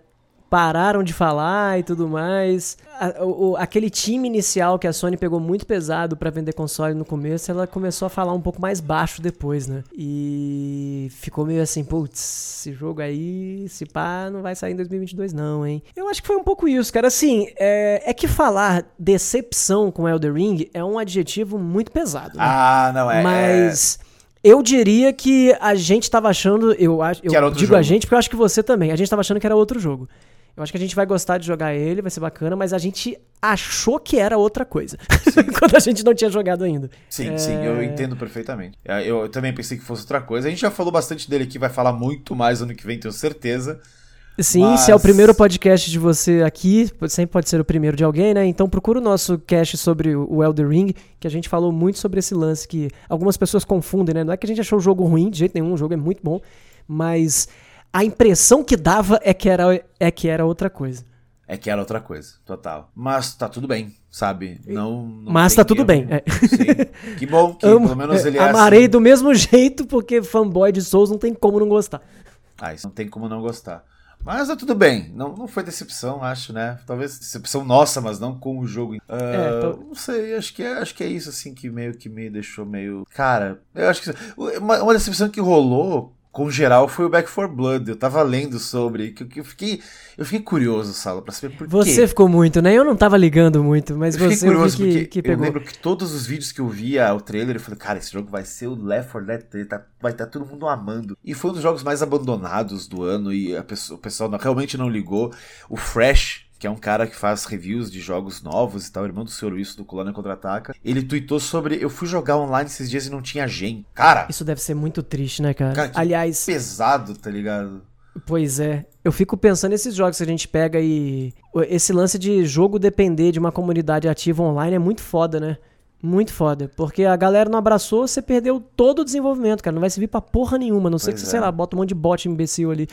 Pararam de falar e tudo mais. A- o- aquele time inicial que a Sony pegou muito pesado pra vender console no começo, ela começou a falar um pouco mais baixo depois, né? E ficou meio assim, putz, esse jogo aí, se pá, não vai sair em 2022 não, hein? Eu acho que foi um pouco isso, cara. Assim, é, é que falar decepção com Elder Ring é um adjetivo muito pesado, né? Ah, não, é. Mas eu diria que a gente tava achando, eu acho, eu digo a jogo. gente porque eu acho que você também. A gente tava achando que era outro jogo. Eu acho que a gente vai gostar de jogar ele, vai ser bacana, mas a gente achou que era outra coisa. Quando a gente não tinha jogado ainda. É, sim, sim, eu entendo perfeitamente. É, Eu, eu também pensei que fosse outra coisa. A gente já falou bastante dele aqui, vai falar muito mais ano que vem, tenho certeza. Sim, Mas- se é o primeiro podcast de você aqui, sempre pode ser o primeiro de alguém, né? Então procura o nosso cast sobre o Elder Ring, que a gente falou muito sobre esse lance que algumas pessoas confundem, né? Não é que a gente achou o jogo ruim, de jeito nenhum, o jogo é muito bom, mas a impressão que dava é que era, é que era outra coisa. É que era outra coisa, total. Mas tá tudo bem, sabe? Não. não Mas tá tudo erro. bem, é. Sim. Que bom que Amo- pelo menos ele é amarei assim. do mesmo jeito, porque fanboy de Souls não tem como não gostar. Ah, isso não tem como não gostar. Mas é tudo bem. Não, não foi decepção, acho, né? Talvez decepção nossa, mas não com o jogo. Uh, é, tô... Não sei, acho que, é, acho que é isso, assim, que meio que me deixou meio. Cara, eu acho que. Uma, uma decepção que rolou com geral foi o Back 4 Blood. Eu tava lendo sobre, que eu fiquei, eu fiquei curioso, Sala, pra saber por você quê. Você ficou muito, né? Eu não tava ligando muito, mas eu você curioso que, porque que pegou. Eu lembro que todos os vídeos que eu via o trailer, eu falei, cara, esse jogo vai ser o Left 4 Dead 3, tá, vai estar tá todo mundo amando. E foi um dos jogos mais abandonados do ano e pessoa, o pessoal não, realmente não ligou. O Fresh que é um cara que faz reviews de jogos novos e tal, irmão do Sr. Wilson do Colônia Contra-Ataca. Ele tweetou sobre eu fui jogar online esses dias e não tinha gen. Cara, isso deve ser muito triste, né, cara? cara Aliás, pesado, tá ligado? Pois é. Eu fico pensando nesses jogos que a gente pega e esse lance de jogo depender de uma comunidade ativa online é muito foda, né? Muito foda. Porque a galera não abraçou, você perdeu todo o desenvolvimento, cara. Não vai servir pra porra nenhuma. A não sei que, é. sei lá, bota um monte de bot imbecil ali.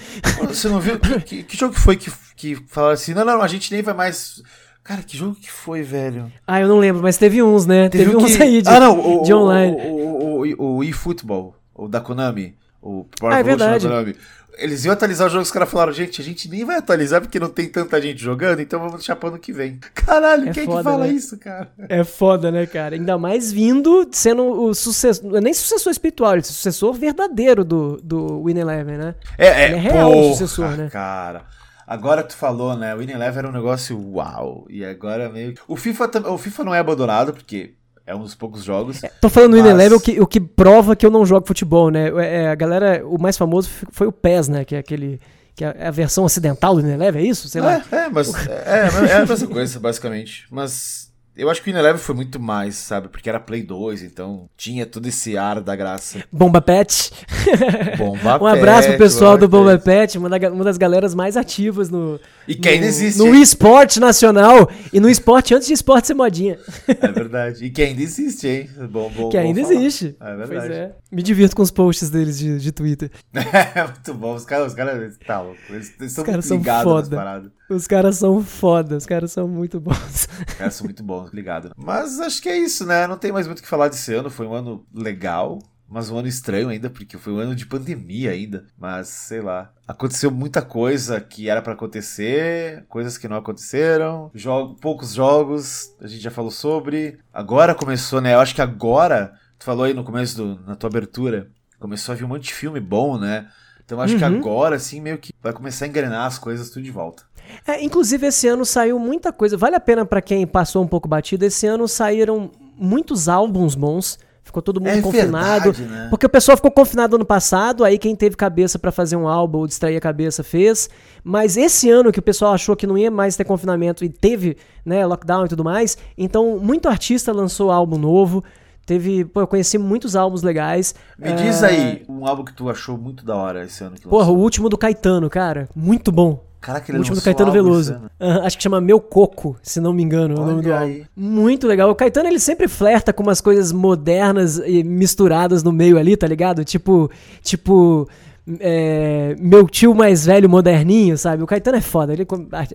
Você não viu? que, que, que, jogo que foi que, que falaram assim? Não, não, a gente nem vai mais. Cara, que jogo que foi, velho? Ah, eu não lembro, mas teve uns, né? Teve, teve uns aí de, ah, não, o, de online. O, o, o, o eFootball, o da Konami. O Pro ah, é verdade. Da Konami. Eles iam atualizar o jogo, os caras falaram, gente, a gente nem vai atualizar porque não tem tanta gente jogando, então vamos deixar pro ano que vem. Caralho, é quem foda, é que fala né? isso, cara? É foda, né, cara? Ainda mais vindo sendo o sucessor, nem sucessor espiritual, ele é sucessor verdadeiro do, do Win Eleven, né? É, é, ele é real porra, o sucessor, né? cara. Agora tu falou, né? O Win Eleven era um negócio uau. E agora meio. O FIFA, o FIFA não é abandonado, porque é um dos poucos jogos. É, tô falando do mas... Eleven, o que, o que prova que eu não jogo futebol, né? É, a galera, o mais famoso foi o PES, né? Que é aquele. Que é a versão ocidental do Eleven, é isso? Sei lá. É, é mas é, é, é a mesma coisa, basicamente. Mas eu acho que o Ineleven foi muito mais, sabe? Porque era Play 2, então tinha todo esse ar da graça. Bomba Pet. Bomba um abraço pro pessoal do Bomba Pet, uma, da, uma, das galeras mais ativas no. E que ainda existe. No esporte nacional e no esporte antes de esporte ser modinha. É verdade. E que ainda existe, hein? Bom, bom, que ainda existe. É verdade. Pois é. Me divirto com os posts deles de, de Twitter. É muito bom. Os caras, os caras, tá. Eles, eles são ligados nas paradas. Os caras são foda, os caras são muito bons. Os caras são muito bons, ligado. Mas acho que é isso, né? Não tem mais muito o que falar desse ano. Foi um ano legal, mas um ano estranho ainda, porque foi um ano de pandemia ainda. Mas sei lá. Aconteceu muita coisa que era para acontecer, coisas que não aconteceram, jogo, poucos jogos, a gente já falou sobre. Agora começou, né? Eu acho que agora, tu falou aí no começo do, na tua abertura, começou a vir um monte de filme bom, né? Então acho uhum. que agora, assim, meio que vai começar a engrenar as coisas tudo de volta. É, inclusive, esse ano saiu muita coisa. Vale a pena para quem passou um pouco batido. Esse ano saíram muitos álbuns bons. Ficou todo mundo é confinado. Verdade, né? Porque o pessoal ficou confinado ano passado, aí quem teve cabeça para fazer um álbum ou distrair a cabeça fez. Mas esse ano que o pessoal achou que não ia mais ter confinamento e teve, né, lockdown e tudo mais, então muito artista lançou álbum novo. Teve, pô, eu conheci muitos álbuns legais. Me é... diz aí um álbum que tu achou muito da hora esse ano que lançou. Porra, o último do Caetano, cara. Muito bom. Caraca, ele o último do Caetano Veloso. Acho que chama Meu Coco, se não me engano, Olha o nome do álbum. Muito legal. O Caetano, ele sempre flerta com umas coisas modernas e misturadas no meio ali, tá ligado? Tipo, tipo é, meu tio mais velho, moderninho, sabe? O Caetano é foda. Ele,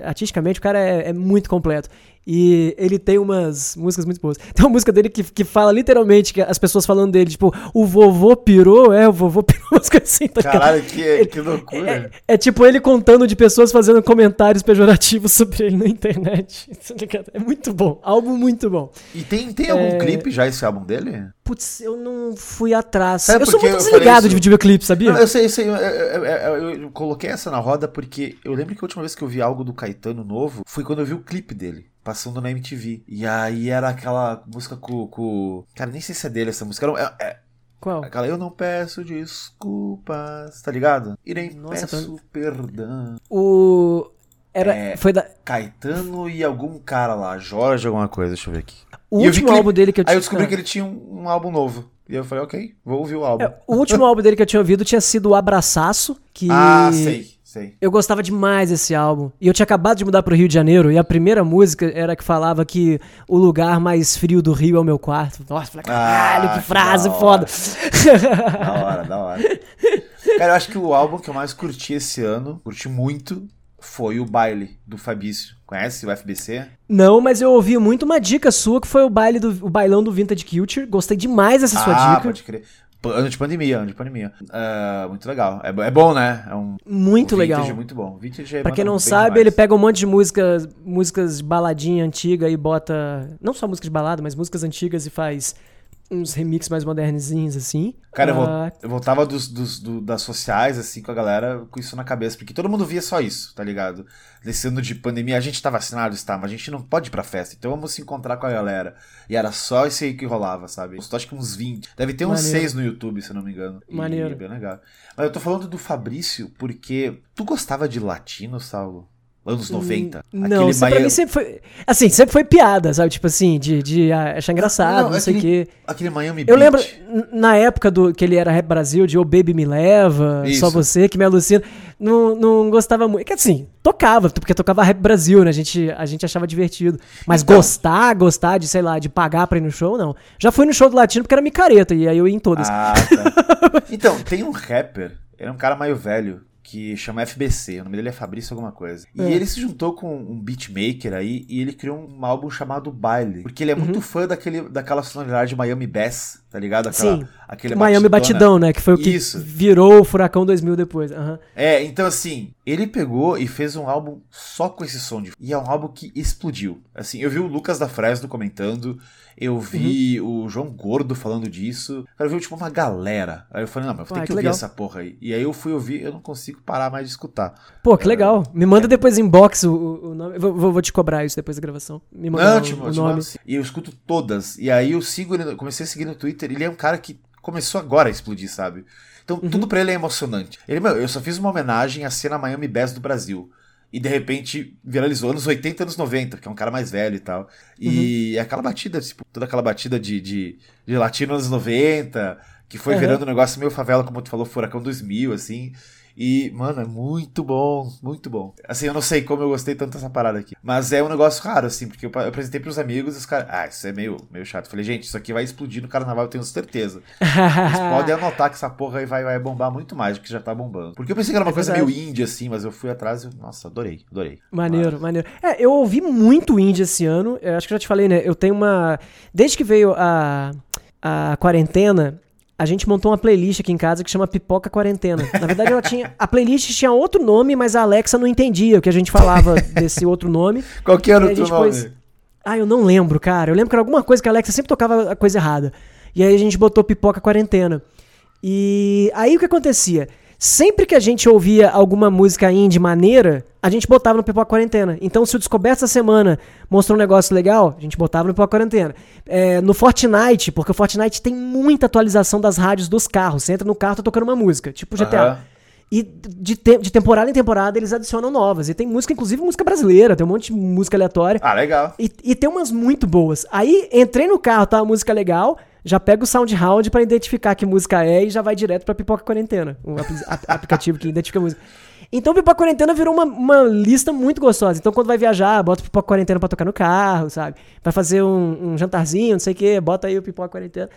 artisticamente, o cara é, é, muito completo. E ele tem umas músicas muito boas. Tem uma música dele que, que fala literalmente que as pessoas falando dele, tipo, o vovô pirou, é, o vovô pirou, umas coisas assim. Tá Caralho, que, que loucura. É, é, tipo ele contando de pessoas fazendo comentários pejorativos sobre ele na internet. Tá é muito bom. Álbum muito bom. E tem, tem algum é... clipe já esse álbum dele? Putz, eu não fui atrás. eu sou muito desligado de videoclipe, sabia? Não, eu sei, eu sei. Eu, eu, eu, eu, coloquei essa na roda porque eu lembro que a última vez que eu vi algo do Caetano novo foi quando eu vi o clipe dele. Passando na MTV. E aí era aquela música com. com... Cara, nem sei se é dele essa música. Era, é, é, Qual? Aquela Eu não peço desculpas, tá ligado? E nem Nossa, peço perdão. O. Era, é, foi da. Caetano e algum cara lá, Jorge, alguma coisa, deixa eu ver aqui. O e último álbum dele que eu tinha. Aí eu descobri que ele tinha um, um álbum novo. E eu falei, ok, vou ouvir o álbum. É, o último álbum dele que eu tinha ouvido tinha sido o Abraçaço, que. Ah, sei. Sei. Eu gostava demais desse álbum. E eu tinha acabado de mudar pro Rio de Janeiro e a primeira música era que falava que o lugar mais frio do Rio é o meu quarto. Nossa, falei, caralho, ah, que frase que foda. da hora, da hora. Cara, eu acho que o álbum que eu mais curti esse ano, curti muito, foi o baile do Fabício. Conhece o FBC? Não, mas eu ouvi muito uma dica sua que foi o baile do o bailão do Vintage Culture. Gostei demais dessa sua ah, dica. Pode crer. Ano de pandemia, ano de pandemia. Uh, muito legal. É, é, bom, né? É um muito um legal. muito bom. Vintage é pra quem não sabe, demais. ele pega um monte de músicas, músicas baladinha antiga e bota. Não só músicas de balada, mas músicas antigas e faz uns remixes mais modernezinhos, assim. Cara, eu, uh... eu voltava dos, dos do, das sociais, assim, com a galera com isso na cabeça, porque todo mundo via só isso, tá ligado? Nesse ano de pandemia, a gente tá vacinado, está, mas a gente não pode ir pra festa, então vamos se encontrar com a galera. E era só isso aí que rolava, sabe? Eu acho que uns 20. Deve ter uns Maneiro. 6 no YouTube, se eu não me engano. Maneiro. E, bem legal. Mas eu tô falando do Fabrício porque tu gostava de latino, Saulo? Anos 90. Hum, não, isso Miami... pra mim sempre foi. Assim, sempre foi piada, sabe? Tipo assim, de, de achar engraçado, não, não, não sei o quê. Aquele Miami Eu Beach. lembro, na época do que ele era Rap Brasil, de Oh Baby Me Leva, isso. Só Você que me alucina. Não, não gostava muito. Que assim, tocava, porque tocava Rap Brasil, né? A gente, a gente achava divertido. Mas então, gostar, gostar de, sei lá, de pagar pra ir no show, não. Já fui no show do Latino porque era micareta, e aí eu ia em todas. Ah, tá. então, tem um rapper, ele é um cara meio velho, que chama FBC, o nome dele é Fabrício alguma coisa. E é. ele se juntou com um beatmaker aí e ele criou um álbum chamado Baile, porque ele é uhum. muito fã daquele, daquela sonoridade Miami Bass, tá ligado? Aquela, Sim, aquele Miami Batidão, né? Que foi o que Isso. virou o Furacão 2000 depois. Uhum. É, então assim, ele pegou e fez um álbum só com esse som de... E é um álbum que explodiu. Assim, eu vi o Lucas da Fresno comentando eu vi uhum. o João Gordo falando disso. Eu vi tipo uma galera. Aí eu falei, não, mas eu tenho que, que ouvir legal. essa porra aí. E aí eu fui ouvir, eu não consigo parar mais de escutar. Pô, que legal. Me manda é. depois inbox o, o nome. Vou, vou, te cobrar isso depois da gravação. Me manda não, o, tipo, o nome. E eu escuto todas. E aí eu sigo ele, comecei a seguir no Twitter. Ele é um cara que começou agora a explodir, sabe? Então uhum. tudo pra ele é emocionante. Ele, meu, eu só fiz uma homenagem à cena Miami Bass do Brasil e de repente viralizou anos 80, anos 90, que é um cara mais velho e tal. E uhum. é aquela batida, tipo, toda aquela batida de, de, de latino anos 90, que foi uhum. virando um negócio meio favela, como tu falou, Furacão 2000, assim. E, mano, é muito bom, muito bom. Assim, eu não sei como eu gostei tanto dessa parada aqui. Mas é um negócio raro, assim, porque eu apresentei pros amigos e os caras. Ah, isso é meio, meio chato. Eu falei, gente, isso aqui vai explodir no carnaval, eu tenho certeza. Vocês podem anotar que essa porra aí vai, vai bombar muito mais do que já tá bombando. Porque eu pensei que era uma é coisa verdade. meio indie, assim, mas eu fui atrás e, nossa, adorei, adorei. Maneiro, mas... maneiro. É, eu ouvi muito indie esse ano. Eu acho que eu já te falei, né? Eu tenho uma. Desde que veio a, a quarentena, a gente montou uma playlist aqui em casa que chama Pipoca Quarentena. Na verdade, ela tinha. A playlist tinha outro nome, mas a Alexa não entendia o que a gente falava desse outro nome. Qual que era o nome? Pôs... Ah, eu não lembro, cara. Eu lembro que era alguma coisa que a Alexa sempre tocava a coisa errada. E aí a gente botou Pipoca Quarentena. E aí o que acontecia? Sempre que a gente ouvia alguma música indie maneira, a gente botava no Pipoca Quarentena. Então, se o Descoberto essa semana mostrou um negócio legal, a gente botava no Pipoca Quarentena. É, no Fortnite, porque o Fortnite tem muita atualização das rádios dos carros. Você entra no carro, tá tocando uma música, tipo GTA. Uhum. E de, te de temporada em temporada eles adicionam novas. E tem música, inclusive música brasileira, tem um monte de música aleatória. Ah, legal. E, e tem umas muito boas. Aí entrei no carro, tá uma música legal já pega o SoundHound para identificar que música é e já vai direto pra Pipoca Quarentena, um aplicativo que identifica a música. Então Pipoca Quarentena virou uma, uma lista muito gostosa. Então quando vai viajar, bota o Pipoca Quarentena pra tocar no carro, sabe? Vai fazer um, um jantarzinho, não sei o que, bota aí o Pipoca Quarentena.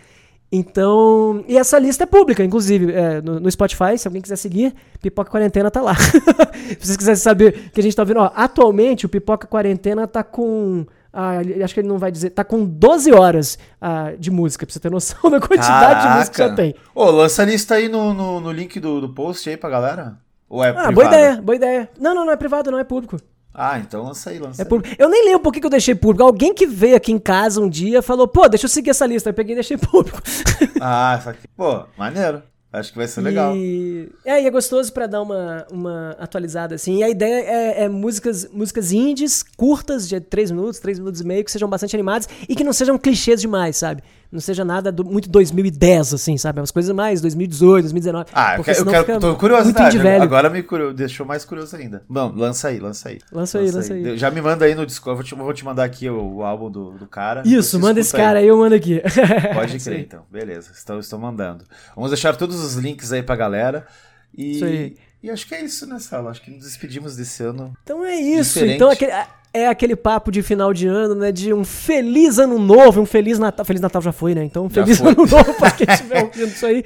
Então, e essa lista é pública, inclusive, é, no, no, Spotify, se alguém quiser seguir, Pipoca Quarentena tá lá. se vocês quiserem saber o que a gente tá ouvindo, ó, atualmente o Pipoca Quarentena tá com ah, acho que ele não vai dizer. Tá com 12 horas ah, de música, pra você ter noção da quantidade Caraca. de música que já tem. Ô, lança a lista aí no, no, no link do, do post aí pra galera. Ou é ah, privado? boa ideia, boa ideia. Não, não, não é privado, não é público. Ah, então lança aí, lança é aí. Eu nem lembro por que eu deixei público. Alguém que veio aqui em casa um dia falou, pô, deixa eu seguir essa lista. Eu peguei e deixei público. ah, isso aqui. Pô, maneiro. Acho que vai ser legal. E é, e é gostoso para dar uma, uma atualizada, assim. E a ideia é, é, músicas, músicas indies, curtas, de 3 minutos, 3 minutos e meio, que sejam bastante animadas e que não sejam clichês demais, sabe? Não seja nada do, muito 2010, assim, sabe? Umas coisas mais 2018, 2019. Ah, eu quero, eu quero tô curiosidade. Agora me curioso, deixou mais curioso ainda. Bom, lança aí, lança aí. Lança, aí, lança aí. aí. Já me manda aí no Discord, vou te, vou te mandar aqui o, o álbum do, do cara. Isso, manda esse cara aí, eu mando aqui. Pode crer, então. Beleza, estou, estou mandando. Vamos deixar todos os links aí pra galera. E... Isso aí. E acho que é isso, né, Sala? Acho que nos despedimos desse ano. Então é isso. Diferente. Então aquele, é aquele papo de final de ano, né? De um feliz ano novo, um feliz Natal. Feliz Natal já foi, né? Então, feliz ano novo pra quem estiver ouvindo isso aí.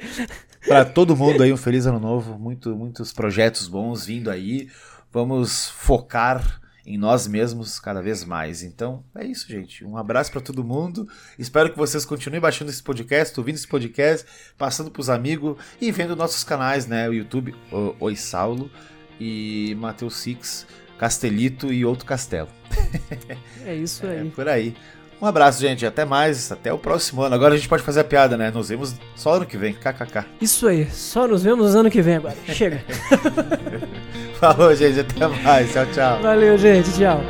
Pra todo mundo aí, um feliz ano novo. Muito, muitos projetos bons vindo aí. Vamos focar em nós mesmos cada vez mais. Então, é isso, gente. Um abraço para todo mundo. Espero que vocês continuem baixando esse podcast, ouvindo esse podcast, passando pros amigos e vendo nossos canais, né? O YouTube, o Oi Saulo e Matheus Six, Castelito e outro castelo. é isso aí. É, por aí. Um abraço, gente. Até mais. Até o próximo ano. Agora a gente pode fazer a piada, né? Nos vemos só ano que vem. KKK. Isso aí. Só nos vemos ano que vem agora. Chega. Falou, gente. Até mais. Tchau, tchau. Valeu, gente. Tchau.